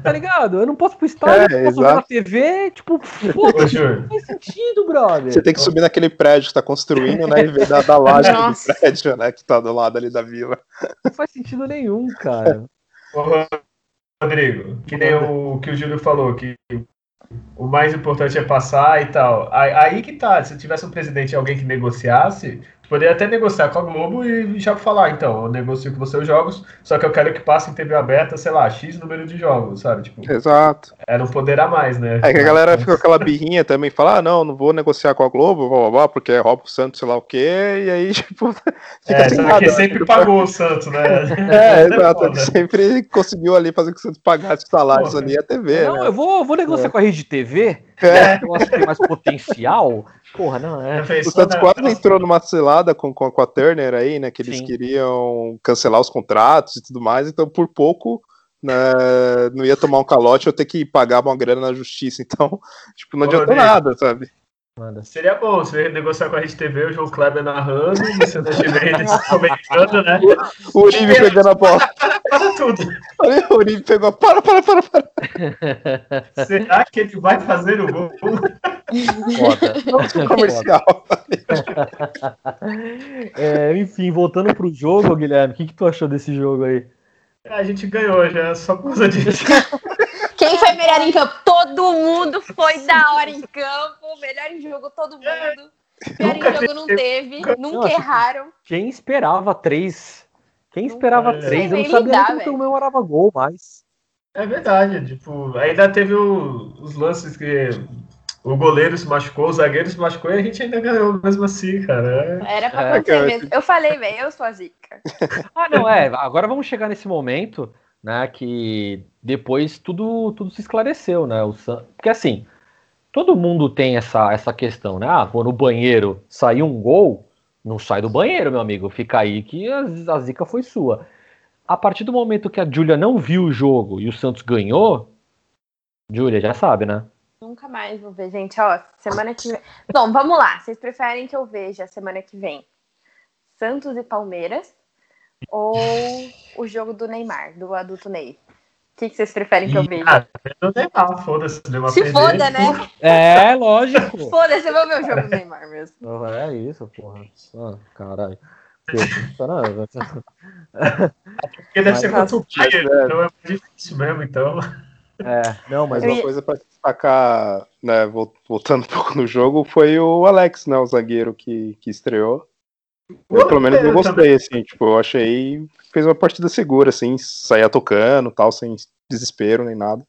Tá ligado? Eu não posso ir pro estádio, é, não posso ver na TV, tipo, pô, não faz sentido, brother. Você tem que subir naquele prédio que tá construindo, né? E ver da, da laje do prédio, né? Que tá do lado ali da vila. Não faz sentido nenhum, cara. Ô, Rodrigo, que nem o que o Júlio falou, que o mais importante é passar e tal. Aí que tá, se tivesse um presidente e alguém que negociasse, Poderia até negociar com a Globo e já falar, então, eu negocio com você os jogos, só que eu quero que passe em TV aberta, sei lá, X número de jogos, sabe? Tipo, Exato. Era um poder a mais, né? É que a galera fica com aquela birrinha também, fala, ah, não, não vou negociar com a Globo, blá, blá, blá, porque é o Santos, sei lá o quê, e aí, tipo, fica é, sem nada. Que sempre pagou o Santos, né? É, exato, ele sempre conseguiu ali fazer com que o Santos pagasse os salários Pô, ali a TV, Não, né? eu vou, vou negociar é. com a Rede TV, é. eu acho que tem mais potencial, Porra, não, é. O Santos quase entrou numa cilada com, com, com, a Turner aí, né? Que eles Sim. queriam cancelar os contratos e tudo mais, então por pouco né, não ia tomar um calote ou ter que pagar uma grana na justiça. Então, tipo, não adiantou nada, sabe? Manda. Seria bom você negociar com a Rede TV, o João Kleber narrando e você não tiver eles comentando, né? O Uribe pegando a bola. Para tudo. Olha, o Uribe pegou. Para, para, para, para. Será que ele vai fazer o gol? Foda. Pro comercial. É, enfim, voltando pro jogo, Guilherme, o que, que tu achou desse jogo aí? A gente ganhou já, só por causa disso. Quem foi melhor em campo? Todo mundo foi da hora em campo. Melhor em jogo, todo mundo. Melhor em Nunca jogo não teve. Não, Nunca que- erraram. Quem esperava três? Quem esperava É. três? Eu não sabia nem nem como comemorava gol mais. É verdade, tipo, ainda teve o- os lances que o goleiro se machucou, o zagueiro se machucou e a gente ainda ganhou mesmo assim, cara. É- Era pra É, acontecer cara, mesmo. Eu falei, velho, eu sou a zica. Ah, não, é. Agora vamos chegar nesse momento, né? Que depois tudo, tudo se esclareceu, né? O San... Porque assim, todo mundo tem essa, essa questão, né? Ah, quando o banheiro sair um gol, não sai do banheiro, meu amigo. Fica aí que a, a zica foi sua. A partir do momento que a Júlia não viu o jogo e o Santos ganhou, Júlia já sabe, né? Nunca mais vou ver, gente. Ó, semana que vem. Bom, vamos lá. Vocês preferem que eu veja semana que vem Santos e Palmeiras ou o jogo do Neymar, do adulto Ney? O que, que vocês preferem que eu veja? Ah, tem mal, foda-se, deu uma Se perder. foda, né? É, lógico. Foda-se, eu vou ver o jogo do Neymar mesmo. É isso, porra. Ah, caralho. Caralho. Porque deve ser contra o Mas, Bayern, é. então é mais difícil mesmo, então. É, não, mas Mas Eu uma ia- coisa pra destacar, né, vol- voltando um pouco no jogo, foi o Alex, né, o zagueiro que, que estreou. Eu, pelo menos eu gostei, assim, tipo, eu achei fez uma partida segura, assim, saía tocando, tal, sem desespero nem nada.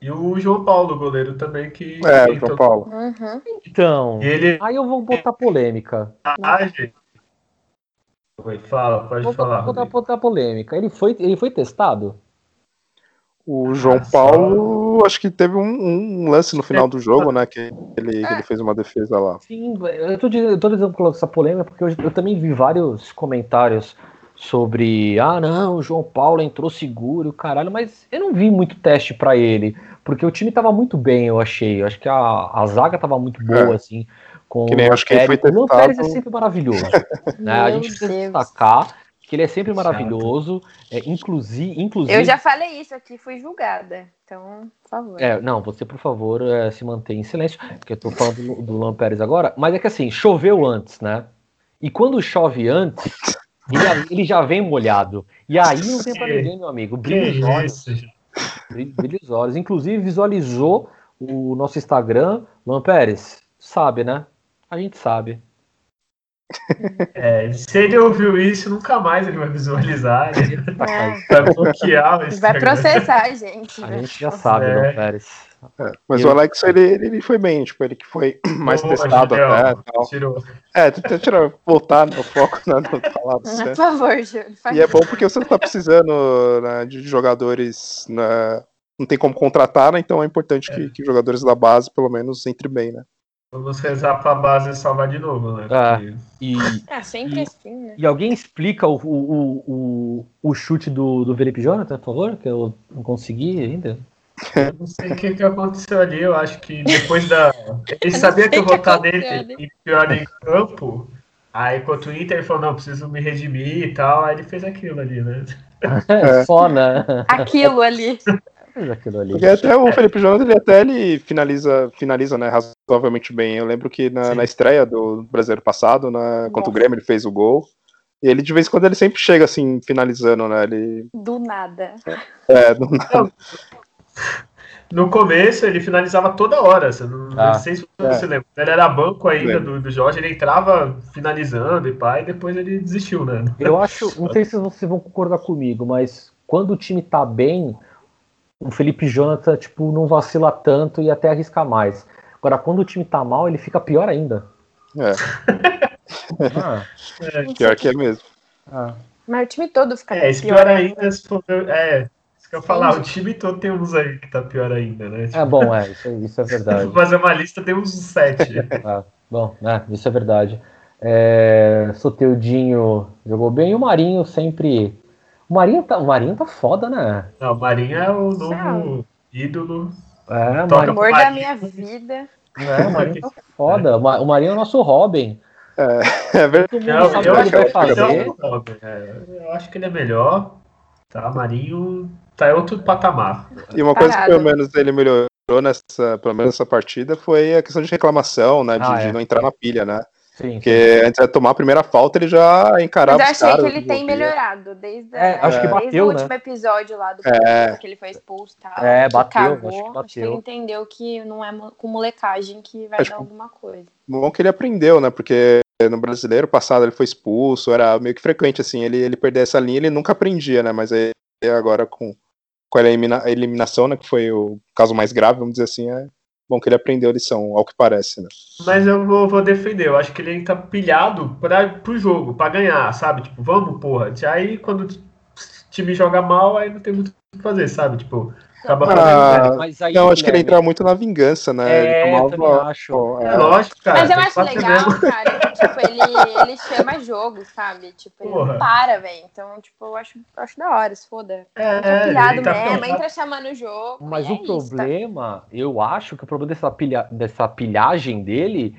E o João Paulo, goleiro também, que. É, o João Paulo. Uhum. então. Ele. Aí eu vou botar polêmica. Ah, gente. Oi, fala, pode Vou falar. botar, Rodrigo. botar polêmica. Ele foi, ele foi testado? O João Ah, só- Paulo, acho que teve um, um lance no final do jogo, né, que ele, que ele fez uma defesa lá. Sim, eu tô dizendo, eu tô dizendo colocar essa polêmica porque eu, eu também vi vários comentários sobre ah não, o João Paulo entrou seguro, caralho, mas eu não vi muito teste pra ele, porque o time tava muito bem, eu achei. Eu acho que a, a zaga tava muito boa, É. assim. Com Que nem o acho que ele foi Pérez. O Luan testado. Pérez é sempre maravilhoso. né? A gente precisa Deus. destacar que ele é sempre maravilhoso, é, inclusive, inclusive Eu já falei isso aqui, fui julgada. Então, por favor. É, não, você, por favor, é, se mantém em silêncio, porque eu tô falando do, do Luan Pérez agora, mas é que assim, choveu antes, né? E quando chove antes, ele, ele já vem molhado. E aí não tem pra ninguém, meu amigo. Brilha os olhos. brilha os olhos. Inclusive, visualizou o nosso Instagram. Luan Pérez, sabe, né? A gente sabe. É, se ele ouviu isso, nunca mais ele vai visualizar. Ele É, vai bloquear o vai processar a gente. A né? gente já sabe, É. Luan Pérez. É, mas Eu- o Alex, ele, ele foi bem, tipo, ele que foi mais Boa, testado até tal. Tirou. É, tenta tirar, voltar no foco né, no falar do Por favor, Júlio. faz E é bom porque você tá precisando né, de jogadores, né, não tem como contratar, né, então é importante que, que jogadores da base, pelo menos, entrem bem, né? Vamos rezar pra base salvar de novo, né? Ah. Porque- E, Ah, sempre assim, né? e alguém explica o, o, o, o, chute do, do Felipe Jonathan, por favor? Que eu não consegui ainda. Eu não sei o que, que aconteceu ali, eu acho que depois da. Ele sabia que eu vou estar nele e pior em campo. Aí contra o Inter ele falou, não, preciso me redimir e tal. Aí ele fez aquilo ali, né? É. Né? Aquilo ali. Fez aquilo ali. Porque até o Felipe Jonathan, ele até ele finaliza, finaliza né, razoavelmente bem. Eu lembro que na, na estreia do brasileiro passado, na, contra o Grêmio, ele fez o gol. E ele, de vez em quando, ele sempre chega assim, finalizando, né? Ele. Do nada. É, do- No começo ele finalizava toda hora. Você não, Ah, não sei se é. você lembra. Ele era banco ainda do, do Jorge, ele entrava finalizando e pá, e depois ele desistiu, né? Eu acho, não sei se vocês vão concordar comigo, mas quando o time tá bem, o Felipe Jonathan, tipo, não vacila tanto e até arrisca mais. Agora, quando o time tá mal, ele fica pior ainda. é, Ah, pior que é mesmo. ah. Mas o time todo fica É, esse pior ainda, se for, é, isso que eu falar, o time todo tem uns aí que tá pior ainda, né? É bom, é, isso, isso é verdade. Fazer uma lista, tem uns sete. Ah, bom, é, isso é verdade. É, Soteudinho jogou bem e o Marinho sempre. O Marinho tá, o Marinho tá foda, né? Não, o Marinho é o novo ídolo. É, o Marinho, Amor da minha vida. É, o Marinho tá foda. O Marinho é o nosso Robin. É, é verdade. Eu, eu, acho que fazer. É, eu acho que ele é melhor. Tá, Marinho tá em outro patamar. E uma coisa que pelo menos ele melhorou nessa, pelo menos nessa partida foi a questão de reclamação, né? De, ah, é. de não entrar na pilha, né? Sim, Porque sim. antes de tomar a primeira falta, ele já encarava Mas eu achei que ele tem melhorado desde, é, acho que bateu, desde o né? último episódio lá do é. que ele foi expulso tal, É, bateu, cagou, acho que bateu. Acho que ele entendeu que não é com molecagem que vai acho dar alguma coisa. Bom que ele aprendeu, né? Porque no brasileiro passado ele foi expulso, era meio que frequente, assim, ele, ele perder essa linha, ele nunca aprendia, né? Mas aí agora com, com a eliminação, né? Que foi o caso mais grave, vamos dizer assim, é, Bom, que ele aprendeu a lição, ao que parece, né? Mas eu vou, vou defender, eu acho que ele tá pilhado para pro jogo, para ganhar, sabe? Tipo, vamos, porra. Aí quando o time joga mal, aí não tem muito o que fazer, sabe? Tipo, acaba fazendo. mas aí, não, acho que ele entra muito na vingança, né? É, ele tomava, eu também acho. É, é lógico, cara. Mas eu acho legal, cara, que, tipo, ele, ele chama jogo, sabe? Tipo, ele Porra. não para, velho. Então, tipo, eu acho, eu acho da hora, se foda. É, tá pilhado tá mesmo, pilhado. entra chamando o jogo. Mas o é problema, isso, tá? eu acho que o problema dessa, pilha, dessa pilhagem dele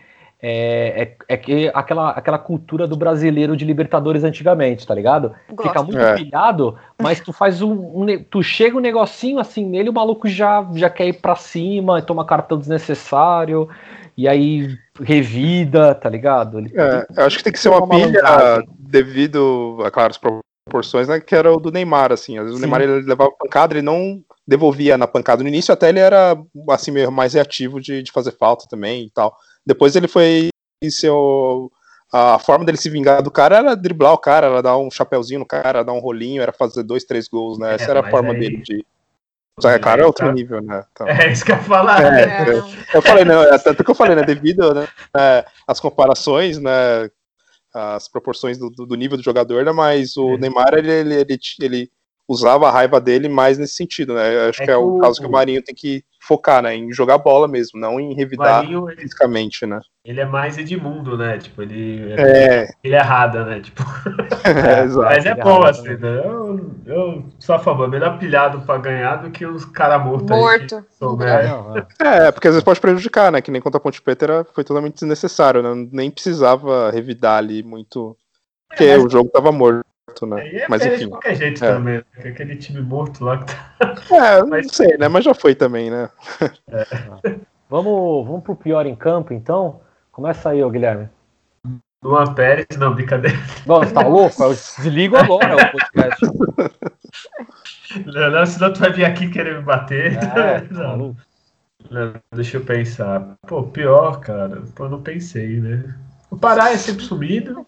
é, é, é, que aquela, aquela cultura do brasileiro de Libertadores antigamente, tá ligado? Gosto. Fica muito é. pilhado, mas tu faz um, um, Tu chega um negocinho assim nele, o maluco já, já quer ir pra cima, toma cartão desnecessário, e aí revida, tá ligado? Ele, é, eu acho que tem que ser uma, uma pilha devido, a claro, as proporções, né? Que era o do Neymar, assim. Às vezes Sim. o Neymar ele levava pancada, ele não devolvia na pancada no início, até ele era assim meio mais reativo de, de fazer falta também e tal. Depois ele foi seu a forma dele se vingar do cara era driblar o cara, era dar um chapéuzinho no cara, dar um rolinho, era fazer dois, três gols, né? Essa é, era a forma aí... dele de. Só é claro, é outro tá... nível, né? Então... É isso que eu ia falar. É, né? eu, eu, falei, né? É tanto que eu falei, né? Devido né, as comparações, né? As proporções do, do, nível do jogador, né? Mas o é. Neymar, ele, ele, ele, ele usava a raiva dele mais nesse sentido, né? Acho é que é o, o caso que o Marinho tem que focar, né? Em jogar bola mesmo, não em revidar Marinho, fisicamente, né? Ele é mais Edmundo, né? Tipo, ele é, ele é errada, né? Tipo, é, exato, mas é bom, assim, né? Eu, eu sou a favor, melhor pilhado pra ganhar do que os caras mortos. Morto. é, porque às vezes pode prejudicar, né? Que nem contra a Ponte Preta foi totalmente desnecessário, né? Nem precisava revidar ali muito. Porque é, mas... o jogo tava morto morto, né? É, mas enfim. De qualquer jeito é. também, né? aquele time morto lá que tá. É, mas... não sei, né? Mas já foi também, né? É. vamos, vamos pro pior em campo, então? Começa aí, ô Guilherme. Luan Pérez, não, brincadeira. Não, você tá louco? Eu desligo agora o podcast. Não, não, senão tu vai vir aqui querer me bater. É, tá não. não. Deixa eu pensar. Pô, pior, cara. Pô, não pensei, né? O Pará é sempre sumido.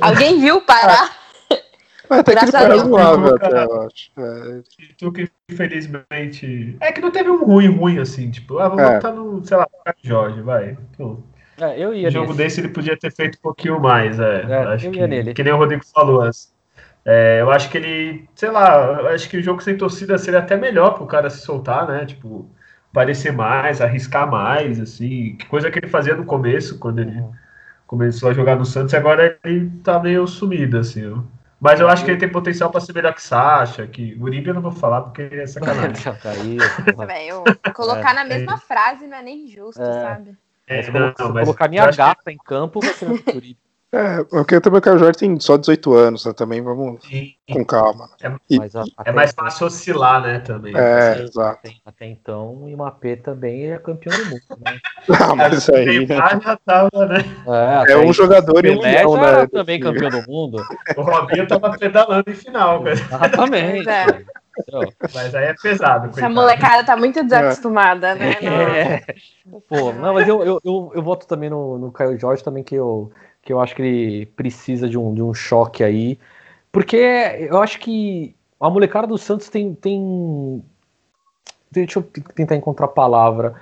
Alguém viu parar? É, até que ele foi razoável, até, eu acho. É. Tu que infelizmente. É que não teve um ruim, ruim assim, tipo, ah, vamos é. botar no, sei lá, Jorge, vai. Pô. É, eu ia um jogo nesse. desse ele podia ter feito um pouquinho mais, é. é acho eu que, ia nele. que nem o Rodrigo falou. É, eu acho que ele, sei lá, acho que o jogo sem torcida seria até melhor pro cara se soltar, né? Tipo, parecer mais, arriscar mais, assim, coisa que ele fazia no começo, quando ele. Uhum começou a jogar no Santos e agora ele tá meio sumido, assim. Ó. Mas eu acho que ele tem potencial para ser melhor que Sacha, que o Uribe eu não vou falar porque é sacanagem. Tá colocar é, na mesma é. frase não é nem justo, é. sabe? É, não, não, colocar minha gata que... em campo, vai ser Uribe. É, porque também o Jorge tem só 18 anos, né? Também vamos Sim. com calma. É, e, é mais fácil oscilar, né? Também. É, assim, exato. Até, até, então, o Mapê também é campeão do mundo, né? ah, mas aí. Né? Já tava, né? É, é um jogador e um leão, né? também campeão do mundo. O Robinho tava pedalando em final, velho. Exatamente. É. Mas aí é pesado. Essa coitado. molecada tá muito desacostumada, né? É. Pô, não, mas eu, eu, eu, eu voto também no, no Caio Jorge também, que eu que eu acho que ele precisa de um, de um choque aí. Porque eu acho que a molecada do Santos tem, tem. Deixa eu tentar encontrar a palavra.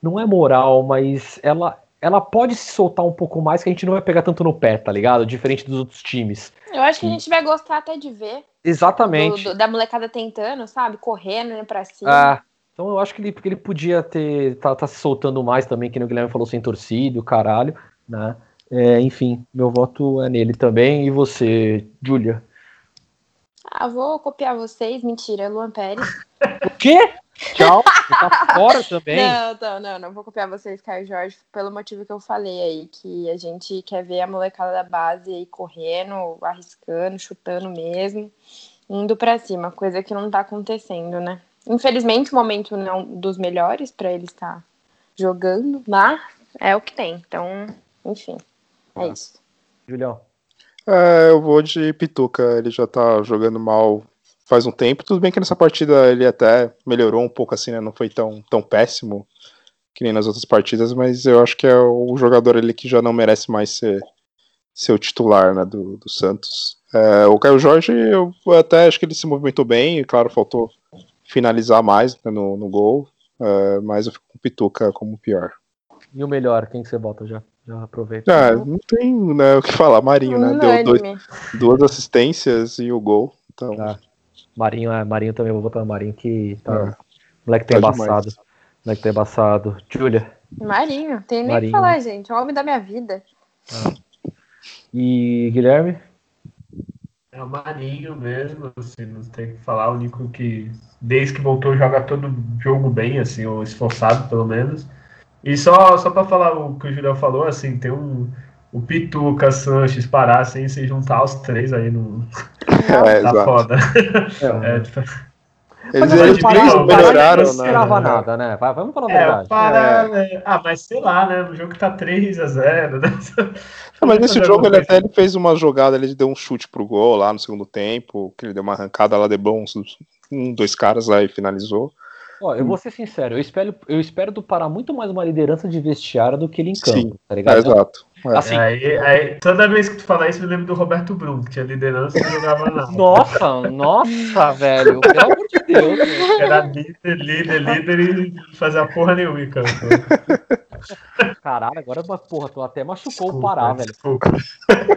Não é moral, mas ela, ela pode se soltar um pouco mais, que a gente não vai pegar tanto no pé, tá ligado? Diferente dos outros times. Eu acho que a gente vai gostar até de ver. Exatamente. Do, do, da molecada tentando, sabe? Correndo né, pra cima. Ah, então eu acho que ele, porque ele podia ter. Tá, tá se soltando mais também, que o Guilherme falou, sem torcida, o caralho, né? É, enfim, meu voto é nele também. E você, Júlia? Ah, vou copiar vocês. Mentira, Luan Pérez. O quê? Tchau, tá fora também. Não, não, não, não vou copiar vocês, Caio Jorge, pelo motivo que eu falei aí, que a gente quer ver a molecada da base aí correndo, arriscando, chutando mesmo, indo para cima, coisa que não tá acontecendo, né? Infelizmente, o momento não dos melhores para ele estar jogando, mas é o que tem. Então, enfim, é isso. Julião. É, eu vou de Pituca, ele já tá jogando mal faz um tempo. Tudo bem que nessa partida ele até melhorou um pouco assim, né? Não foi tão, tão péssimo que nem nas outras partidas, mas eu acho que é o jogador ele que já não merece mais ser, ser o titular né, do, do Santos. É, o Caio Jorge, eu até acho que ele se movimentou bem, e claro, faltou finalizar mais né, no, no gol, é, mas eu fico com o Pituca como pior. E o melhor, quem que você bota já? Já aproveita. Ah, não tem né, o que falar, Marinho, né? Deu dois, duas assistências e o gol. Então... Tá. Marinho, é, Marinho também, vou botar no Marinho que tá. É. Moleque tá, embaçado. Demais. Moleque tá embaçado. Júlia. Marinho, tem nem o que falar, gente. É o homem da minha vida. Ah. E Guilherme? É o Marinho mesmo, assim, não tem que falar. O único que, desde que voltou, joga todo jogo bem, assim, ou esforçado pelo menos. E só, só para falar o que o Julião falou, assim, tem um. O Pituca, Sanches, Pará, assim, se juntar os três aí no. É, tá exato. foda. É, é, tipo... Eles, eles Pará, melhoraram, não né? esperava nada, né? Vamos falar a É, verdade. o Pará, né? Ah, mas sei lá, né? No jogo que tá 3x0, né? Não, mas nesse jogo ele até ele fez uma jogada, ele deu um chute pro gol lá no segundo tempo, que ele deu uma arrancada lá de bons, um, dois caras lá e finalizou. Ó, eu vou ser sincero, eu espero, eu espero do Pará muito mais uma liderança de vestiário do que ele em campo, Sim, tá É, ligado? exato. É. Assim, Aí, aí, toda vez que tu fala isso, eu lembro do Roberto Bruno, que tinha liderança e não jogava nada. nossa, nossa, velho, pelo amor de Deus. velho. Era líder, líder, líder e não fazia porra nenhuma em campo. Caralho, agora, porra, tu até machucou o Desculpa, Pará, velho. desculpa.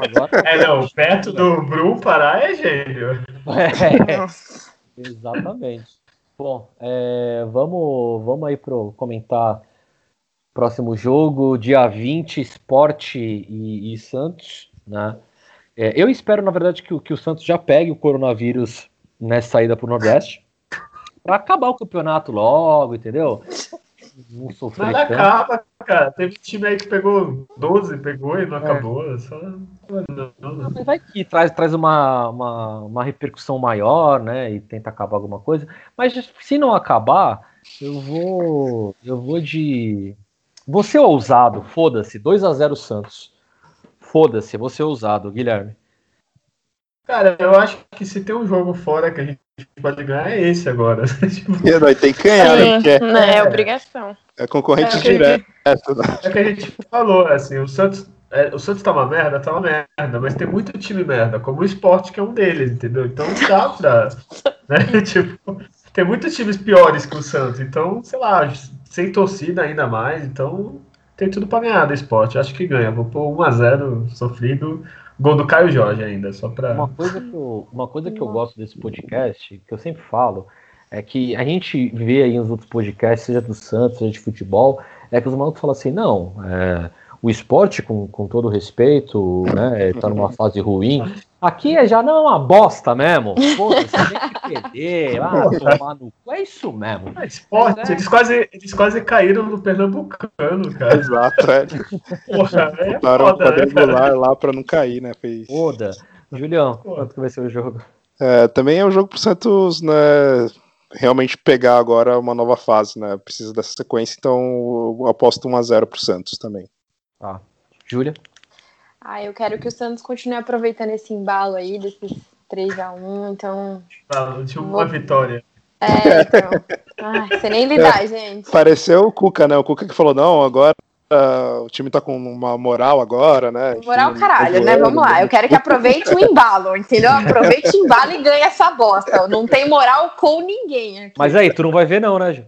Agora, É, não, perto do Bruno, Pará é gênio. é, exatamente. Bom, é, vamos, vamos aí pro comentar próximo jogo, dia 20, Esporte e, e Santos, né? É, eu espero, na verdade, que, o- que o Santos já pegue o coronavírus nessa saída pro Nordeste para acabar o campeonato logo, entendeu? Não sofrer Nada tanto. acaba, cara. Teve time aí que pegou 12, pegou e não acabou. é Só... Não, não. Mas vai que traz, traz uma, uma, uma repercussão maior, né? E tenta acabar alguma coisa. Mas se não acabar, eu vou. Eu vou de. Vou ser ousado, foda-se. 2 a 0 Santos. Foda-se, vou ser ousado, Guilherme. Cara, eu acho que se tem um jogo fora que a gente pode ganhar, é esse agora. Tipo, E nós tem que ganhar, né? Porque É, é obrigação. É concorrente É, direto. né? É que a gente falou, assim, o Santos, é, o Santos tá uma merda, tá uma merda, mas tem muito time merda, como o esporte que é um deles, entendeu? Então dá pra. Né? tipo, tem muitos times piores que o Santos, então, sei lá, sem torcida ainda mais, então tem tudo pra ganhar do esporte. Acho que ganha. Vou pôr 1x0 sofrido. Gol do Caio Jorge ainda, só pra. Uma coisa que eu, uma coisa que eu gosto desse podcast, que eu sempre falo, é que a gente vê aí nos outros podcasts, seja do Santos, seja de futebol, é que os malucos falam assim, não, é, o esporte, com, com todo respeito, né, tá numa fase ruim. Aqui é já não é uma bosta mesmo. Pô, você tem que perder, ah, tomar no cu. É isso mesmo. Ah, esporte, é. eles, quase, eles quase caíram no Pernambucano, cara. Exato, é. Porra, é Botaram foda, né, cara? quadrangular lá pra não cair, né? Fez. Foda. Julião, quanto que vai ser o jogo? É, também é um jogo pro Santos, né? Realmente pegar agora uma nova fase, né? Precisa dessa sequência, então eu aposto 1x0 pro Santos também. Tá. Júlia? Ah, eu quero que o Santos continue aproveitando esse embalo aí, desses 3x1, então. Tá, tinha uma vitória. É, então. Ai, você nem lidar, gente. Pareceu o Cuca, né? O Cuca que falou, não, agora ah, o time tá com uma moral agora, né? Moral caralho, né? Vamos lá. Eu quero que aproveite o embalo, entendeu? Aproveite o embalo e ganhe essa bosta. Não tem moral com ninguém. aqui. Mas aí, tu não vai ver não, né, Ju?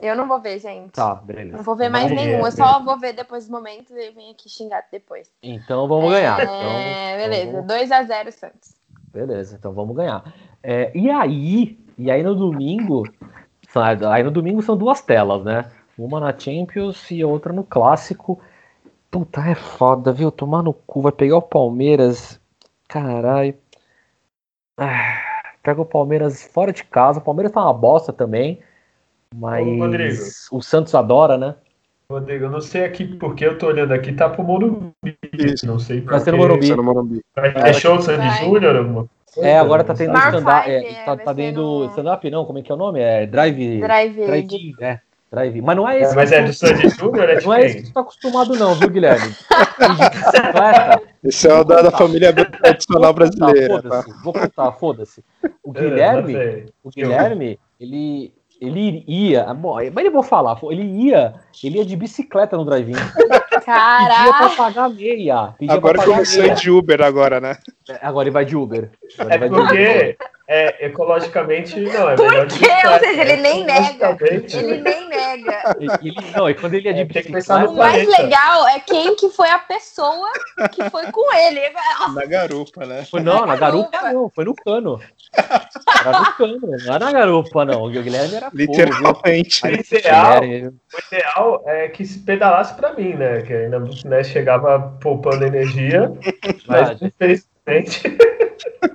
Eu não vou ver, gente. Tá, beleza. Não vou ver Então mais vamos- nenhum. Eu só vou ver depois dos momentos e venho aqui xingar depois. Então vamos ganhar. É, Então, beleza. então 2x0 Santos. Beleza, então vamos ganhar. É, e aí, e aí no domingo, aí no domingo são duas telas, né? Uma na Champions e outra no Clássico. Puta, é foda, viu? Tomar no cu, vai pegar o Palmeiras. Caralho. Ah, pega o Palmeiras fora de casa. O Palmeiras tá uma bosta também. Mas o Santos adora, né? Rodrigo, eu não sei aqui porque eu tô olhando aqui, tá pro Morumbi. Isso. Não sei Vai por ser no quê. Morumbi. Isso é no Morumbi. Vai ter show do Sandy Vai. Júnior? alguma coisa? É, agora tá tendo stand-up. É, tá, vai tá tendo no- stand-up, não? Como é que é o nome? É Drive. Drive Drive-in, é. Drive Mas não é esse. É, mas que é do Sandy Júnior? É Não é esse que tu tá acostumado, não, viu, Guilherme? Esse é o da, da família tradicional Vou contar, brasileira. Tá? Foda-se, vou contar, foda-se. O Guilherme, o Guilherme, ele, ele ia. Bom, mas eu vou falar, ele ia, ele ia de bicicleta no drive-in. Pedia pra Caraca! pagar meia. Pedia Agora pra pagar começou a meia. de Uber agora, né? Agora ele vai de Uber. Agora É ele vai de Uber. porque é, ecologicamente não, é Por melhor de quê? Ou seja, ele nem nega. Ele nem nega. Ele, não, e quando ele ia de É, pensar bicicleta. no O mais planeta. legal é quem que foi a pessoa que foi com ele. Na garupa, né? Foi, não, na Na garupa garupa. não, foi no cano. Era no cano, não era na garupa, não. O Guilherme era fogo? Literalmente. O ideal, Guilherme- o ideal é que se pedalasse pra mim, né? Que ainda né, chegava poupando energia, mas infelizmente.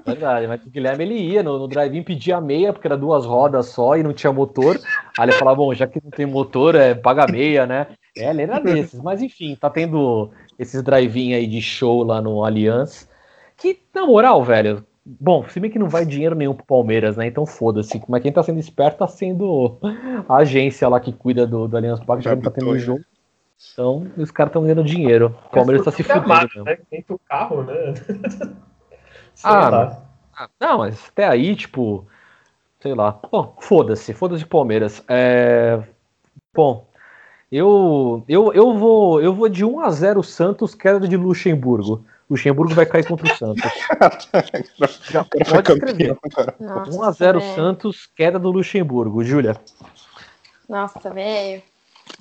Verdade, mas o Guilherme ele ia no, no drive-in pedia meia, porque era duas rodas só e não tinha motor. Aí ele falava, bom, já que não tem motor, é paga meia, né? É, ele era desses. Mas enfim, tá tendo esses drive-in aí de show lá no Allianz. Que, na moral, velho, bom, se bem que não vai dinheiro nenhum pro Palmeiras, né? Então foda-se. Mas quem tá sendo esperto tá sendo a agência lá que cuida do, do Allianz Parque, já que não tá tendo Captou, jogo. Então, os caras estão ganhando dinheiro. O Palmeiras tá se fudendo né? Entra o carro, né? Ah, lá. Ah, Não, mas até aí, tipo, sei lá. Bom, foda-se, foda-se Palmeiras. É... Bom, eu, eu, eu, vou, eu vou de 1 a 0 Santos, queda de Luxemburgo. Luxemburgo vai cair contra o Santos. Já pode escrever. campeão, cara. 1 a 0 velho. Santos, queda do Luxemburgo. Júlia. Nossa, velho.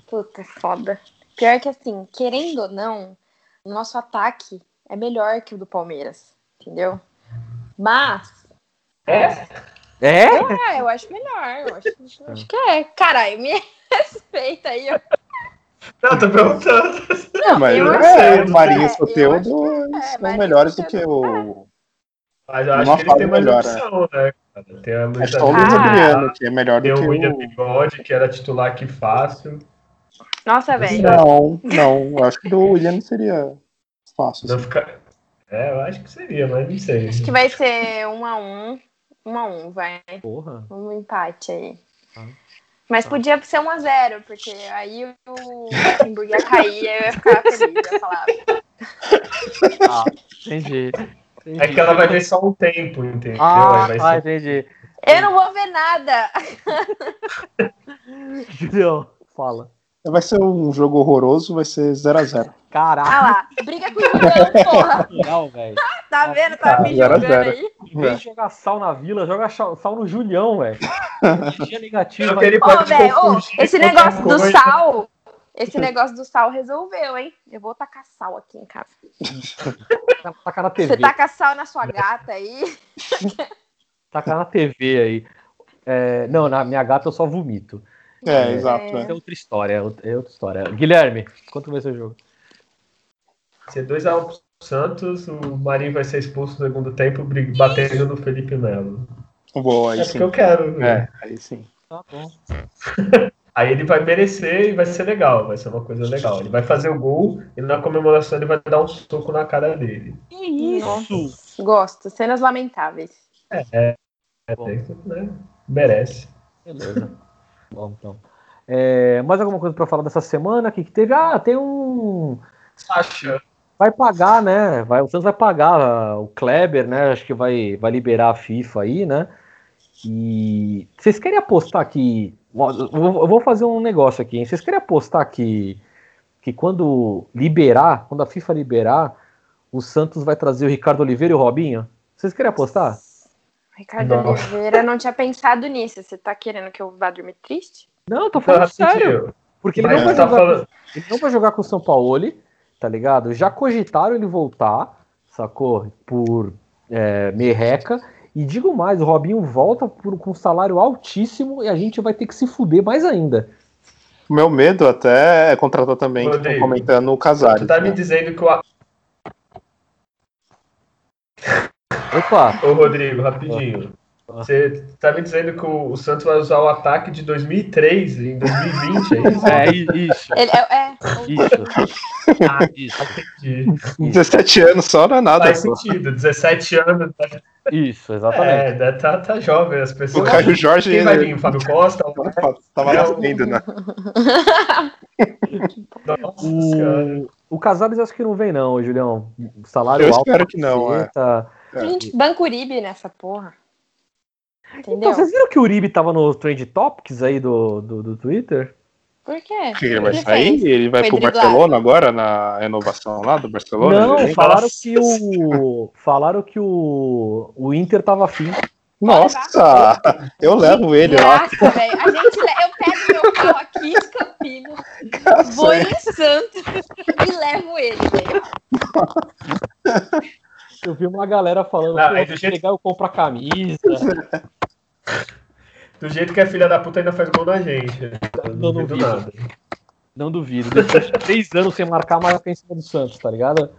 Puta, foda. Pior que assim, querendo ou não, o nosso ataque é melhor que o do Palmeiras, entendeu? Mas. É? É? É, eu acho melhor. Eu acho, eu acho que é. Caralho, me respeita aí. ó. Não, tô perguntando. Não, mas eu é, o Marinho e é, o acho- é, são Marinho melhores do que o. Mas eu acho Uma que ele tem mais melhor, opção, né? cara? Tem a É o Luiz Ah. Adriano, que é melhor do Tem que o William o. Bigode, que era titular aqui fácil. Nossa, velho. Não, não. Eu acho que do William seria fácil. Não assim. fica... É, eu acho que seria, mas não sei. Acho que vai ser um a um. Um a um, vai. Porra. Um empate aí. Ah. Mas podia ser um a zero, porque aí o Luxemburgo ia cair e eu ia ficar feliz. Eu ia falar, Ah, entendi. entendi. É que ela vai ver só um tempo, entendeu? Ah, ah, ser- entendi. eu não vou ver nada. Julião, fala. Vai ser um jogo horroroso, vai ser 0x0. Caraca, Ah lá, briga com o Julião, porra. velho. Tá vendo? Tá Ah, me zero julgando zero. aí. Em vez de jogar sal na vila, joga sal no Julião, velho. Energia negativa. É o que ele Ô, pode esse negócio do coisa. sal. Esse negócio do sal resolveu, hein? Eu vou tacar sal aqui em casa. Taca na TV. Você taca sal na sua gata aí. Taca na TV aí. É, não, na minha gata eu só vomito. É, É. exato. É né? outra história, é outra é outra história. Guilherme, quanto vai ser o jogo? Ser 2x1 pro Santos, o Marinho vai ser expulso no segundo tempo, batendo no Felipe Melo. Boa, aí É sim. porque eu quero. É, aí sim. Tá bom. Aí ele vai merecer e vai ser legal, vai ser uma coisa legal. Ele vai fazer o gol e na comemoração ele vai dar um soco na cara dele. Que Nossa, Gosto. Cenas lamentáveis. É, Bom. né? Merece. Beleza. bom, então. É, mais alguma coisa pra falar dessa semana? O que, que teve? Ah, tem um. Acha? Vai pagar, né? Vai, o Santos vai pagar ah, o Kleber, né? Acho que vai, vai liberar a FIFA aí, né? E vocês querem apostar que. Eu vou fazer um negócio aqui, hein? Vocês querem apostar que, que quando liberar, quando a FIFA liberar, o Santos vai trazer o Ricardo Oliveira e o Robinho? Vocês querem apostar? Ricardo Nossa. Oliveira não tinha pensado nisso. Você tá querendo que eu vá dormir triste? Não, eu tô falando Não, sério. sentiu. Porque ele não, vai tá jogar, falando- ele não vai jogar com o São Paulo, tá ligado? Já cogitaram ele voltar, sacou? Por é, merreca. E digo mais, o Robinho volta por, com um salário altíssimo e a gente vai ter que se fuder mais ainda. O meu medo até é contratar também, que comentando o Casares. Tu tá me né? dizendo que o. Opa, Ô, Rodrigo, rapidinho. Você tá me dizendo que o, o Santos vai usar o ataque de 2003 em 2020, é isso? É isso. Ele, é, é, Isso. Ah, Isso. entendi. 17 anos só não é nada. Faz pô. sentido, 17 anos. Isso, exatamente. É, tá, tá jovem as O pessoas. Caio Jorge Quem vai ele, vir? O Fábio Costa? tava É o- nascendo, né? Nossa senhora. O, o Casares acho que não vem, não, Julião. Salário Eu alto. espero que não, é. caceta. Gente, banco Uribe nessa porra. Entendeu? Então, vocês viram que o Uribe tava no Trend Topics aí do, do, do Twitter? Por quê? Que ele vai Ele sair? fez. Ele vai Foi pro driblado. Barcelona agora, na renovação lá do Barcelona? Não, falaram que o. Falaram que o. O Inter tava afim. Nossa, eu levo ele lá. A gente, eu pego meu carro aqui de Campinas, vou em Santos e levo ele, velho. Eu vi uma galera falando Não, do jeito- pegar eu compro a camisa. Do jeito que a filha da puta ainda faz gol na gente. Não Não duvido nada. Não duvido. Depois de três anos sem marcar, mais em cima do Santos, tá ligado?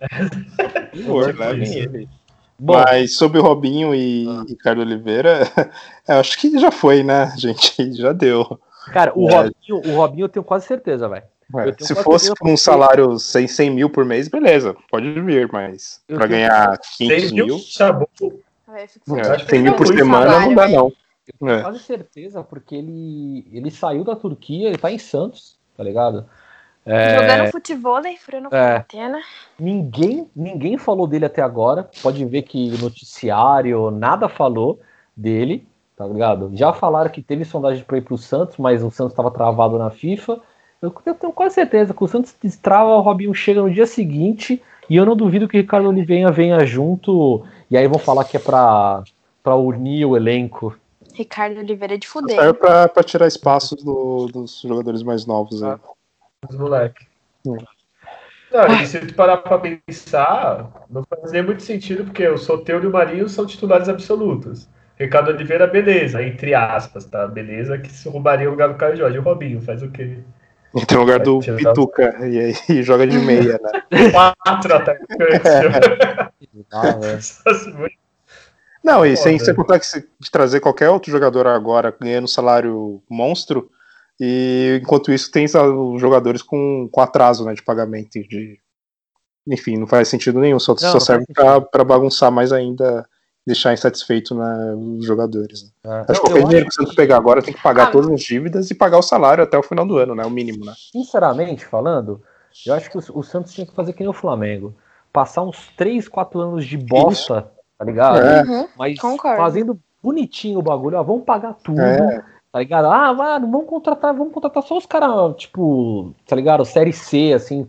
Por ele. Bom, Mas sobre o Robinho e Ricardo Oliveira, eu acho que já foi, né, gente? Já deu. cara, o é. Robinho, o Robinho eu tenho quase certeza, velho. É, se fosse com um salário 100, 100 mil por mês, beleza, pode vir, mas Eu pra tenho- ganhar 500 Seis mil, mil, eu fico é, feliz. 100 mil por semana não dá, não. É. quase certeza, porque ele, ele saiu da Turquia, ele tá em Santos, tá ligado? É, Jogando futebol, furando É. quarentena. ninguém, ninguém falou dele até agora. Pode ver que noticiário, nada falou dele, tá ligado? Já falaram que teve sondagem para ir pro Santos, mas o Santos estava travado na FIFA. Eu, eu tenho quase certeza que o Santos destrava, o Robinho chega no dia seguinte, e eu não duvido que o Ricardo Oliveira venha junto, e aí vão falar que é pra, pra unir o elenco. Ricardo Oliveira de fuder. Serve pra, pra tirar espaços do- dos jogadores mais novos. né? Os moleques. Hum. Não, e se tu parar pra pensar, não fazia muito sentido, porque o Soteiro e o Marinho são titulares absolutos. Ricardo Oliveira, beleza, entre aspas, tá? Beleza, que se roubaria o lugar do Caio Jorge. O Robinho faz o quê? Entra no lugar do Pituca e aí joga de meia, né? Quatro atacantes. Ah, velho. Só se foi- Não, e sem sem contar que se de trazer qualquer outro jogador agora ganhando salário monstro, e enquanto isso tem os jogadores com, com atraso né, de pagamento. De... Enfim, não faz sentido nenhum, só, Não, só serve pra bagunçar mais ainda, deixar insatisfeito né, os jogadores. né. É. Acho que qualquer eu dinheiro que o Santos pegar agora tem que pagar Ah. todas as dívidas e pagar o salário até o final do ano, né? O mínimo, né? sinceramente falando, eu acho que o, o Santos tinha que fazer que nem o Flamengo. Passar uns 3, 4 anos de bosta, tá ligado? É. Uhum. Mas Concordo. fazendo bonitinho o bagulho, ó, vamos pagar tudo, É. tá ligado? Ah, mano, vamos contratar, vamos contratar só os caras, tipo, tá ligado? Série C, assim.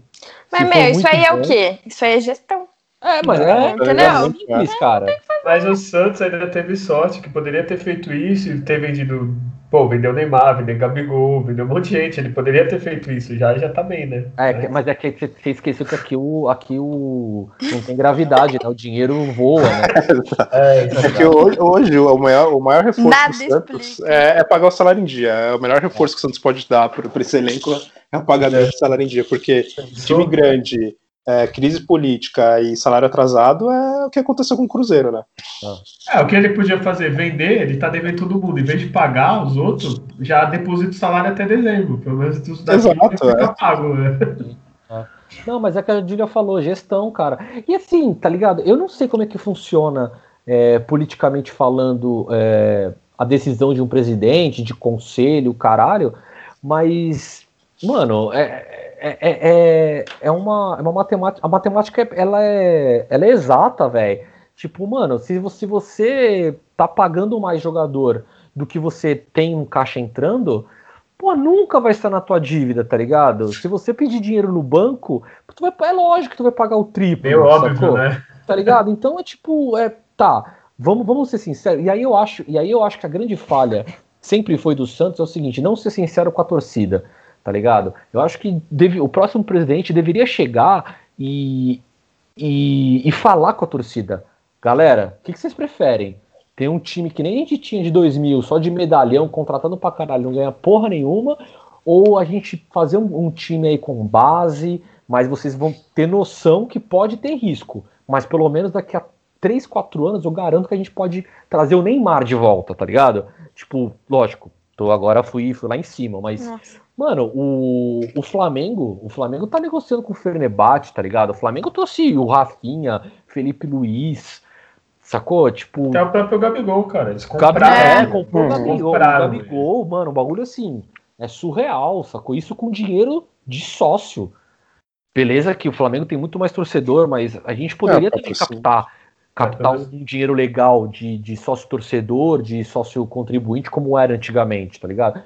Mas, meu, isso aí é bom. o quê? Isso aí é gestão. É, mas é, Entendeu? é simples, cara. Mas o Santos ainda teve sorte, que poderia ter feito isso e ter vendido. Pô, vendeu Neymar, vendeu Gabigol, vendeu um monte de gente. Ele poderia ter feito isso já, já tá bem, né? É, mas é que você esqueceu que aqui o, aqui o não tem gravidade, né? O dinheiro voa, né? É, É que hoje, hoje o, maior, o maior reforço Nada do Santos é, é pagar o salário em dia. É o melhor reforço que o Santos pode dar para esse elenco é o pagamento do salário em dia, porque time grande, é, crise política e salário atrasado é o que aconteceu com o Cruzeiro, né? É, o que ele podia fazer? Vender, ele tá devendo todo mundo. Em vez de pagar os outros, já deposita o salário até dezembro. Pelo menos os daqui Exato, é. pago, né? Não, mas é que a Julia falou, gestão, cara. E assim, tá ligado? Eu não sei como é que funciona, é, politicamente falando, é, a decisão de um presidente, de conselho, caralho, mas, mano, é, é, é, é, é uma, é uma matemática. A matemática ela é, ela é exata, velho. Tipo, mano, se você, se você tá pagando mais jogador do que você tem um caixa entrando, pô, nunca vai estar na tua dívida, tá ligado? Se você pedir dinheiro no banco, tu vai, é lógico que tu vai pagar o triplo, Meio óbvio, sacou? né? Tá ligado? Então é tipo, é, tá, vamos, vamos ser sinceros. E aí eu acho, e aí eu acho que a grande falha sempre foi do Santos é o seguinte, não ser sincero com a torcida, tá ligado? Eu acho que deve, o próximo presidente deveria chegar e, e, e falar com a torcida. Galera, o que, que vocês preferem? Ter um time que nem a gente tinha de 2000, só de medalhão, contratando pra caralho, não ganha porra nenhuma, ou a gente fazer um, um time aí com base, mas vocês vão ter noção que pode ter risco, mas pelo menos daqui a 3, 4 anos, eu garanto que a gente pode trazer o Neymar de volta, tá ligado? Tipo, lógico, tô agora fui, fui lá em cima, mas Nossa. Mano, o, o Flamengo, o Flamengo tá negociando com o Fernebate, tá ligado? O Flamengo trouxe o Rafinha, Felipe Luiz, sacou? Tipo, até o próprio Gabigol, cara, eles compraram. É, comprou o Gabigol, compraram, o Gabigol, mano, o bagulho assim, é surreal, sacou? Isso com dinheiro de sócio. Beleza que o Flamengo tem muito mais torcedor, mas a gente poderia é, também captar, captar um dinheiro legal de, de sócio torcedor, de sócio contribuinte, como era antigamente, tá ligado?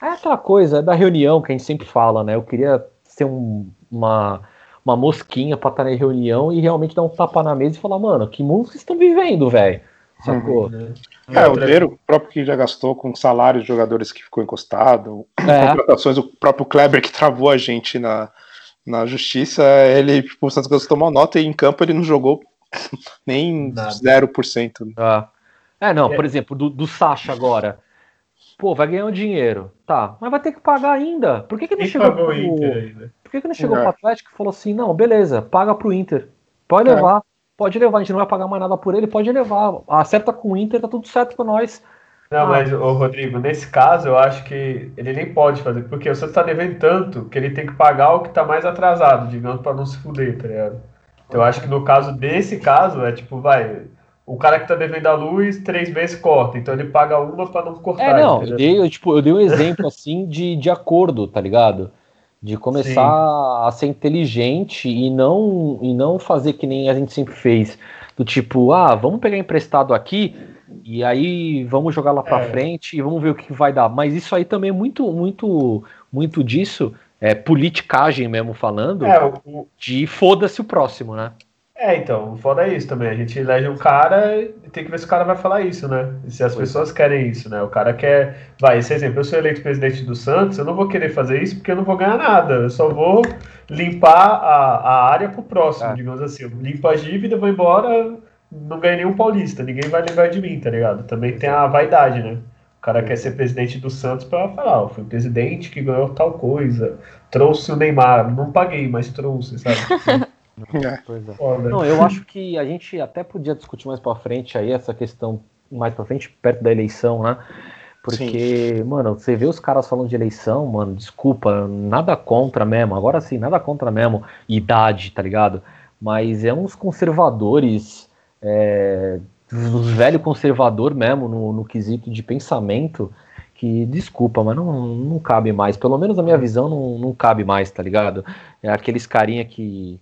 É aquela coisa é da reunião que a gente sempre fala, né? Eu queria ser um, uma, uma mosquinha pra estar na reunião e realmente dar um tapa na mesa e falar, mano, que mundo vocês estão vivendo, velho? Sacou? Uhum. É, o dinheiro próprio que já gastou com salários de jogadores que ficou encostado, é. contratações, o próprio Kleber que travou a gente na, na justiça, ele, tipo, o Santos gastou uma nota e em campo ele não jogou nem Nada. 0%. Ah. É, não, por exemplo, do, do Sacha agora. Pô, vai ganhar um dinheiro. Tá, mas vai ter que pagar ainda. Por que, que não Quem chegou pro... Inter Por que, que não chegou é. pro Atlético e falou assim, não, beleza, paga pro Inter. Pode é. levar, pode levar, a gente não vai pagar mais nada por ele, pode levar. Acerta com o Inter, tá tudo certo pra nós. Não, ah. mas, ô, Rodrigo, nesse caso eu acho que ele nem pode fazer, porque você está devendo tanto que ele tem que pagar o que está mais atrasado, digamos, para não se fuder, tá ligado? Então eu acho que no caso desse caso, é tipo, vai, o cara que tá devendo a luz, três meses corta, então ele paga uma para não cortar. É, não, eu dei, eu, tipo, eu dei um exemplo assim de, de acordo, tá ligado? De começar Sim. a ser inteligente e não, e não fazer que nem a gente sempre fez. Do tipo, ah, vamos pegar emprestado aqui, e aí vamos jogar lá para é. frente e vamos ver o que vai dar. Mas isso aí também é muito, muito, muito disso, é politicagem mesmo falando, é, o... de foda-se o próximo, né? É, então, foda é isso também. A gente elege um cara e tem que ver se o cara vai falar isso, né? E se as pois. pessoas querem isso, né? O cara quer. Vai, esse exemplo, eu sou eleito presidente do Santos, eu não vou querer fazer isso porque eu não vou ganhar nada. Eu só vou limpar a, a área pro próximo, é. digamos assim. Eu limpo a dívida, vou embora, não ganhei nenhum paulista, ninguém vai lembrar de mim, tá ligado? Também tem a vaidade, né? O cara quer ser presidente do Santos para falar, ó, fui presidente que ganhou tal coisa, trouxe o Neymar, não paguei, mas trouxe, sabe? é. Não, eu acho que a gente até podia discutir mais para frente aí essa questão mais para frente, perto da eleição, né? Porque, sim. mano, você vê os caras falando de eleição, mano, desculpa, nada contra mesmo, agora sim, nada contra mesmo, idade, tá ligado? Mas é uns conservadores é, velho conservador mesmo no, no, quesito de pensamento que, desculpa, mas não, não cabe mais. Pelo menos na minha visão não, não cabe mais, tá ligado? É aqueles carinha que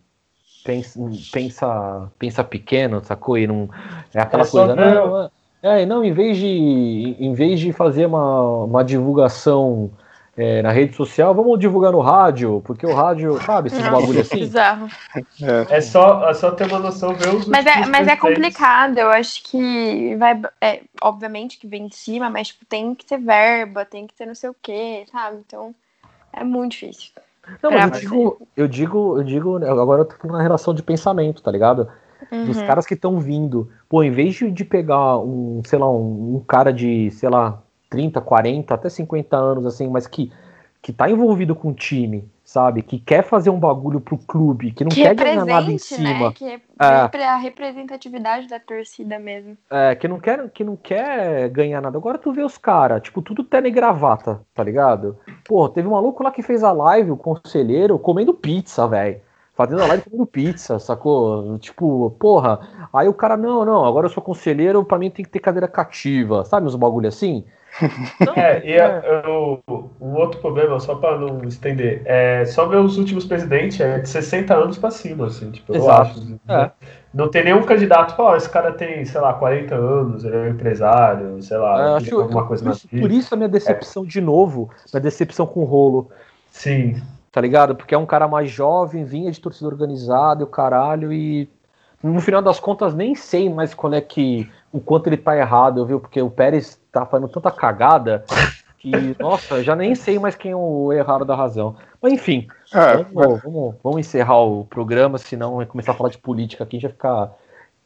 pensa, pensa, pensa pequeno, sacou? E não. É aquela é coisa, não. É, não, em vez de, em vez de fazer uma, uma divulgação é, na rede social, vamos divulgar no rádio, porque o rádio, sabe, esses bagulho assim. Bizarro. É. é, só, é só ter uma noção, ver os. Mas é, mas é complicado, eu acho que vai. É, obviamente que vem de cima, mas tipo, tem que ter verba, tem que ter não sei o quê, sabe? Então é muito difícil. Não, mas eu digo, eu digo, eu digo, agora eu tô na relação de pensamento, tá ligado? Uhum. Dos caras que estão vindo. Pô, em vez de, de pegar um, sei lá, um, um cara de, sei lá, 30, 40, até 50 anos, assim, mas que, que tá envolvido com o time, sabe? Que quer fazer um bagulho pro clube, que não que quer ganhar nada em né? cima. Né? Que é, é a representatividade da torcida mesmo. É, que não quer, que não quer ganhar nada. Agora tu vê os caras, tipo, tudo terno e gravata, tá ligado? Pô, teve um maluco lá que fez a live, o conselheiro, comendo pizza, velho fazendo a live comendo pizza, sacou? Tipo, porra. Aí o cara, não, não, agora eu sou conselheiro, pra mim tem que ter cadeira cativa, sabe? Uns bagulho assim. É, e é. o, um outro problema, só para não estender, é só ver os últimos presidentes é de 60 anos para cima, assim, tipo, Exato. eu acho. É. Não tem nenhum candidato, ó, esse cara tem, sei lá, 40 anos, ele é um empresário, sei lá, é, acho, alguma coisa mais. Por isso a minha decepção é. de novo, minha decepção com o rolo. Sim. Tá ligado? Porque é um cara mais jovem, vinha de torcida organizada e o caralho, e no final das contas nem sei mais qual é que o quanto ele tá errado, viu? Porque o Pérez tá fazendo tanta cagada que, nossa, já nem sei mais quem é o errado da razão. Mas enfim, é, vamos, vamos, vamos, encerrar o programa, senão vai começar a falar de política aqui, já ficar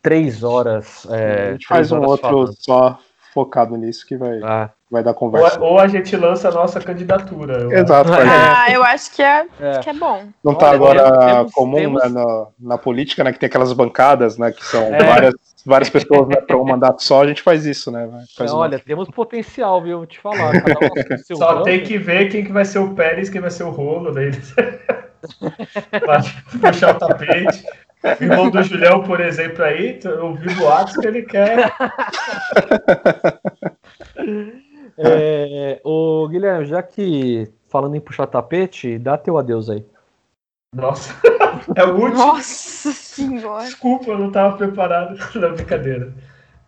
três horas. É, a gente faz um outro falando. só focado nisso que vai. É. vai dar conversa. Ou, ou a gente lança a nossa candidatura. eu Exato, É. Ah, eu acho que é, É. que é bom. Não tá Olha, agora temos- comum temos- né, na, na política, né? Que tem aquelas bancadas, né? Que são É. várias, várias pessoas né, para um mandato só, a gente faz isso, né? Faz É, uma- olha, temos potencial, viu? Vou te falar. Cada um Só tem que ver quem que vai ser o Pérez, quem vai ser o rolo deles. Puxar o tapete. O irmão do Julião, por exemplo, aí, eu vi boatos que ele quer. É, ô, Guilherme, já que falando em puxar tapete, dá teu adeus aí. Nossa, é o último. Nossa senhora. Desculpa, eu não estava preparado na brincadeira.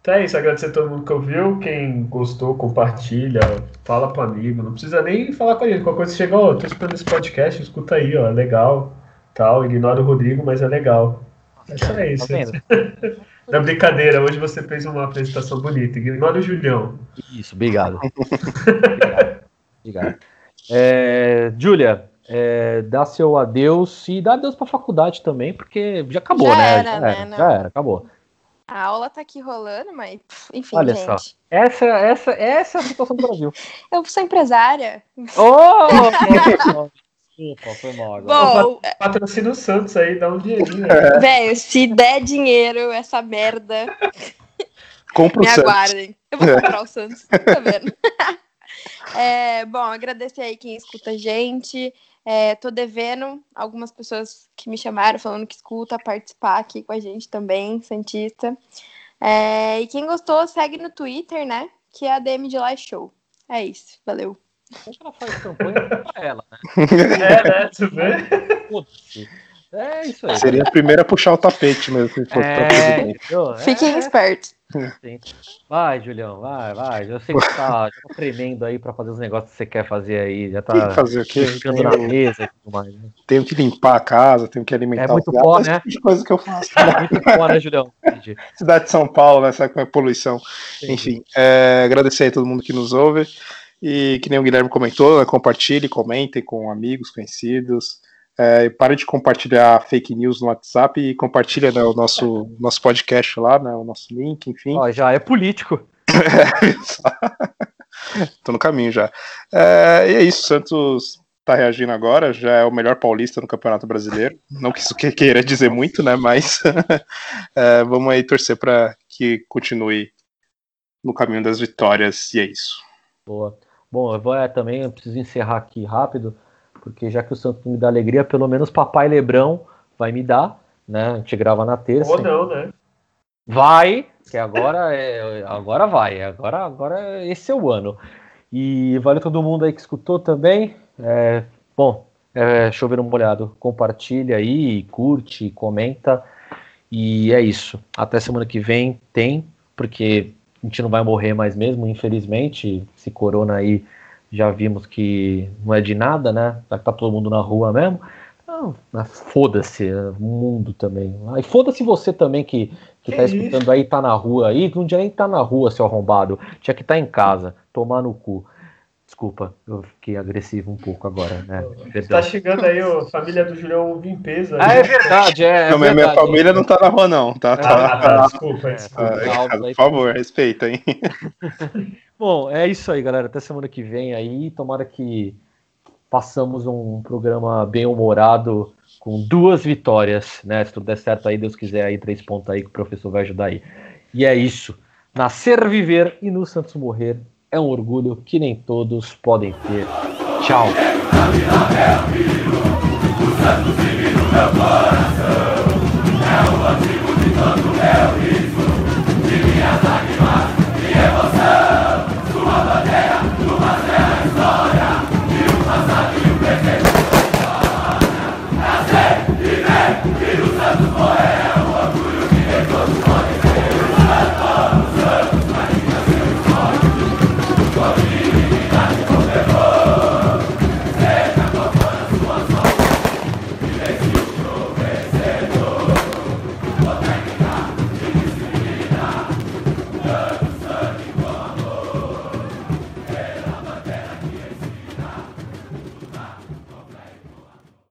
Então é isso, agradecer a todo mundo que ouviu. Quem gostou, compartilha, fala pro amigo. Não precisa nem falar com a gente. Qualquer coisa você chega, ó, tô escutando esse podcast, escuta aí, ó, é legal. Tal, ignora o Rodrigo, mas é legal. É só isso. Tá vendo? Na brincadeira, hoje você fez uma apresentação bonita. Ignora o Julião. Isso, obrigado. obrigado. obrigado. É, Júlia, é, dá seu adeus e dá adeus pra faculdade também, porque já acabou, Já né? era, já, né? era Não. já era, acabou. A aula tá aqui rolando, mas enfim, Olha gente. só. Essa, essa, essa é a situação do Brasil. Eu sou empresária. Oh! Desculpa, foi mal agora. Bom, Patrocina o Santos aí, dá um dinheirinho. velho, se der dinheiro, essa merda, Compra o me Santos. aguardem. Eu vou comprar o Santos, tá vendo? É, bom, agradecer aí quem escuta a gente. É, tô devendo algumas pessoas que me chamaram falando que escuta participar aqui com a gente também, Santista. É, e quem gostou, segue no Twitter, né? Que é a DM de Live Show. É isso, valeu. Como que ela faz campanha pra ela, né? É, né? Tu vê? É isso aí. Seria a primeira a puxar o tapete mesmo, se fosse pra É, presidente. entendeu? É, Fiquem espertos. sim. Vai, Julião, vai, vai. Eu sei que você tá, já tá tremendo aí pra fazer os negócios que você quer fazer aí. Já Tem que tá fazer o quê? ficando na Tenho, mesa e tudo mais. Né? tenho que limpar a casa, tenho que alimentar É muito os gatos, pó, né? tipo de coisa que eu faço. Muito bom, né, Julião? Entendi. Cidade de São Paulo, né? Sabe como é poluição? Enfim, é, agradecer aí a todo mundo que nos ouve. E que nem o Guilherme comentou, né, compartilhe, comentem com amigos, conhecidos. É, pare de compartilhar fake news no WhatsApp e compartilha né, o nosso, nosso podcast lá, né, o nosso link, enfim. Ó, já é político. Tô no caminho já. É, e é isso, Santos tá reagindo agora, já é o melhor paulista no Campeonato Brasileiro. Não que isso que- queira dizer muito, né? Mas é, vamos aí torcer para que continue no caminho das vitórias, e é isso. Boa. Bom, eu vou é, também, eu preciso encerrar aqui rápido, porque já que o Santos não me dá alegria, pelo menos Papai Lebrão vai me dar, né? A gente grava na terça. Ou não, né? Vai, que agora é, agora vai, agora, agora esse é o ano. E valeu todo mundo aí que escutou também. É, bom, é, chover um molhado, compartilha aí, curte, comenta. E é isso. Até semana que vem tem, porque a gente não vai morrer mais mesmo, infelizmente. Esse corona aí já vimos que não é de nada, né? Que tá todo mundo na rua mesmo. Ah, foda-se, é, o mundo também. Ah, e foda-se você também que, que, Que tá isso? escutando aí, tá na rua aí, não tinha nem que tá na rua, seu arrombado. Tinha que estar tá em casa, tomar no cu. Desculpa, eu fiquei agressivo um pouco agora, né? Perdão. Tá chegando aí a família do Julião Limpeza. Ah, é verdade, é. é Não, minha- minha verdade. família não tá na rua, não. Tá, Ah, tá, tá, desculpa, É. desculpa. Ah, por favor, respeita, hein? Bom, é isso aí, galera. Até semana que vem aí. Tomara que passamos um programa bem humorado com duas vitórias, né? Se tudo der certo aí, Deus quiser aí, três pontos aí que o professor vai ajudar aí. E é isso. Nascer, viver e no Santos morrer é um orgulho que nem todos podem ter. Tchau. É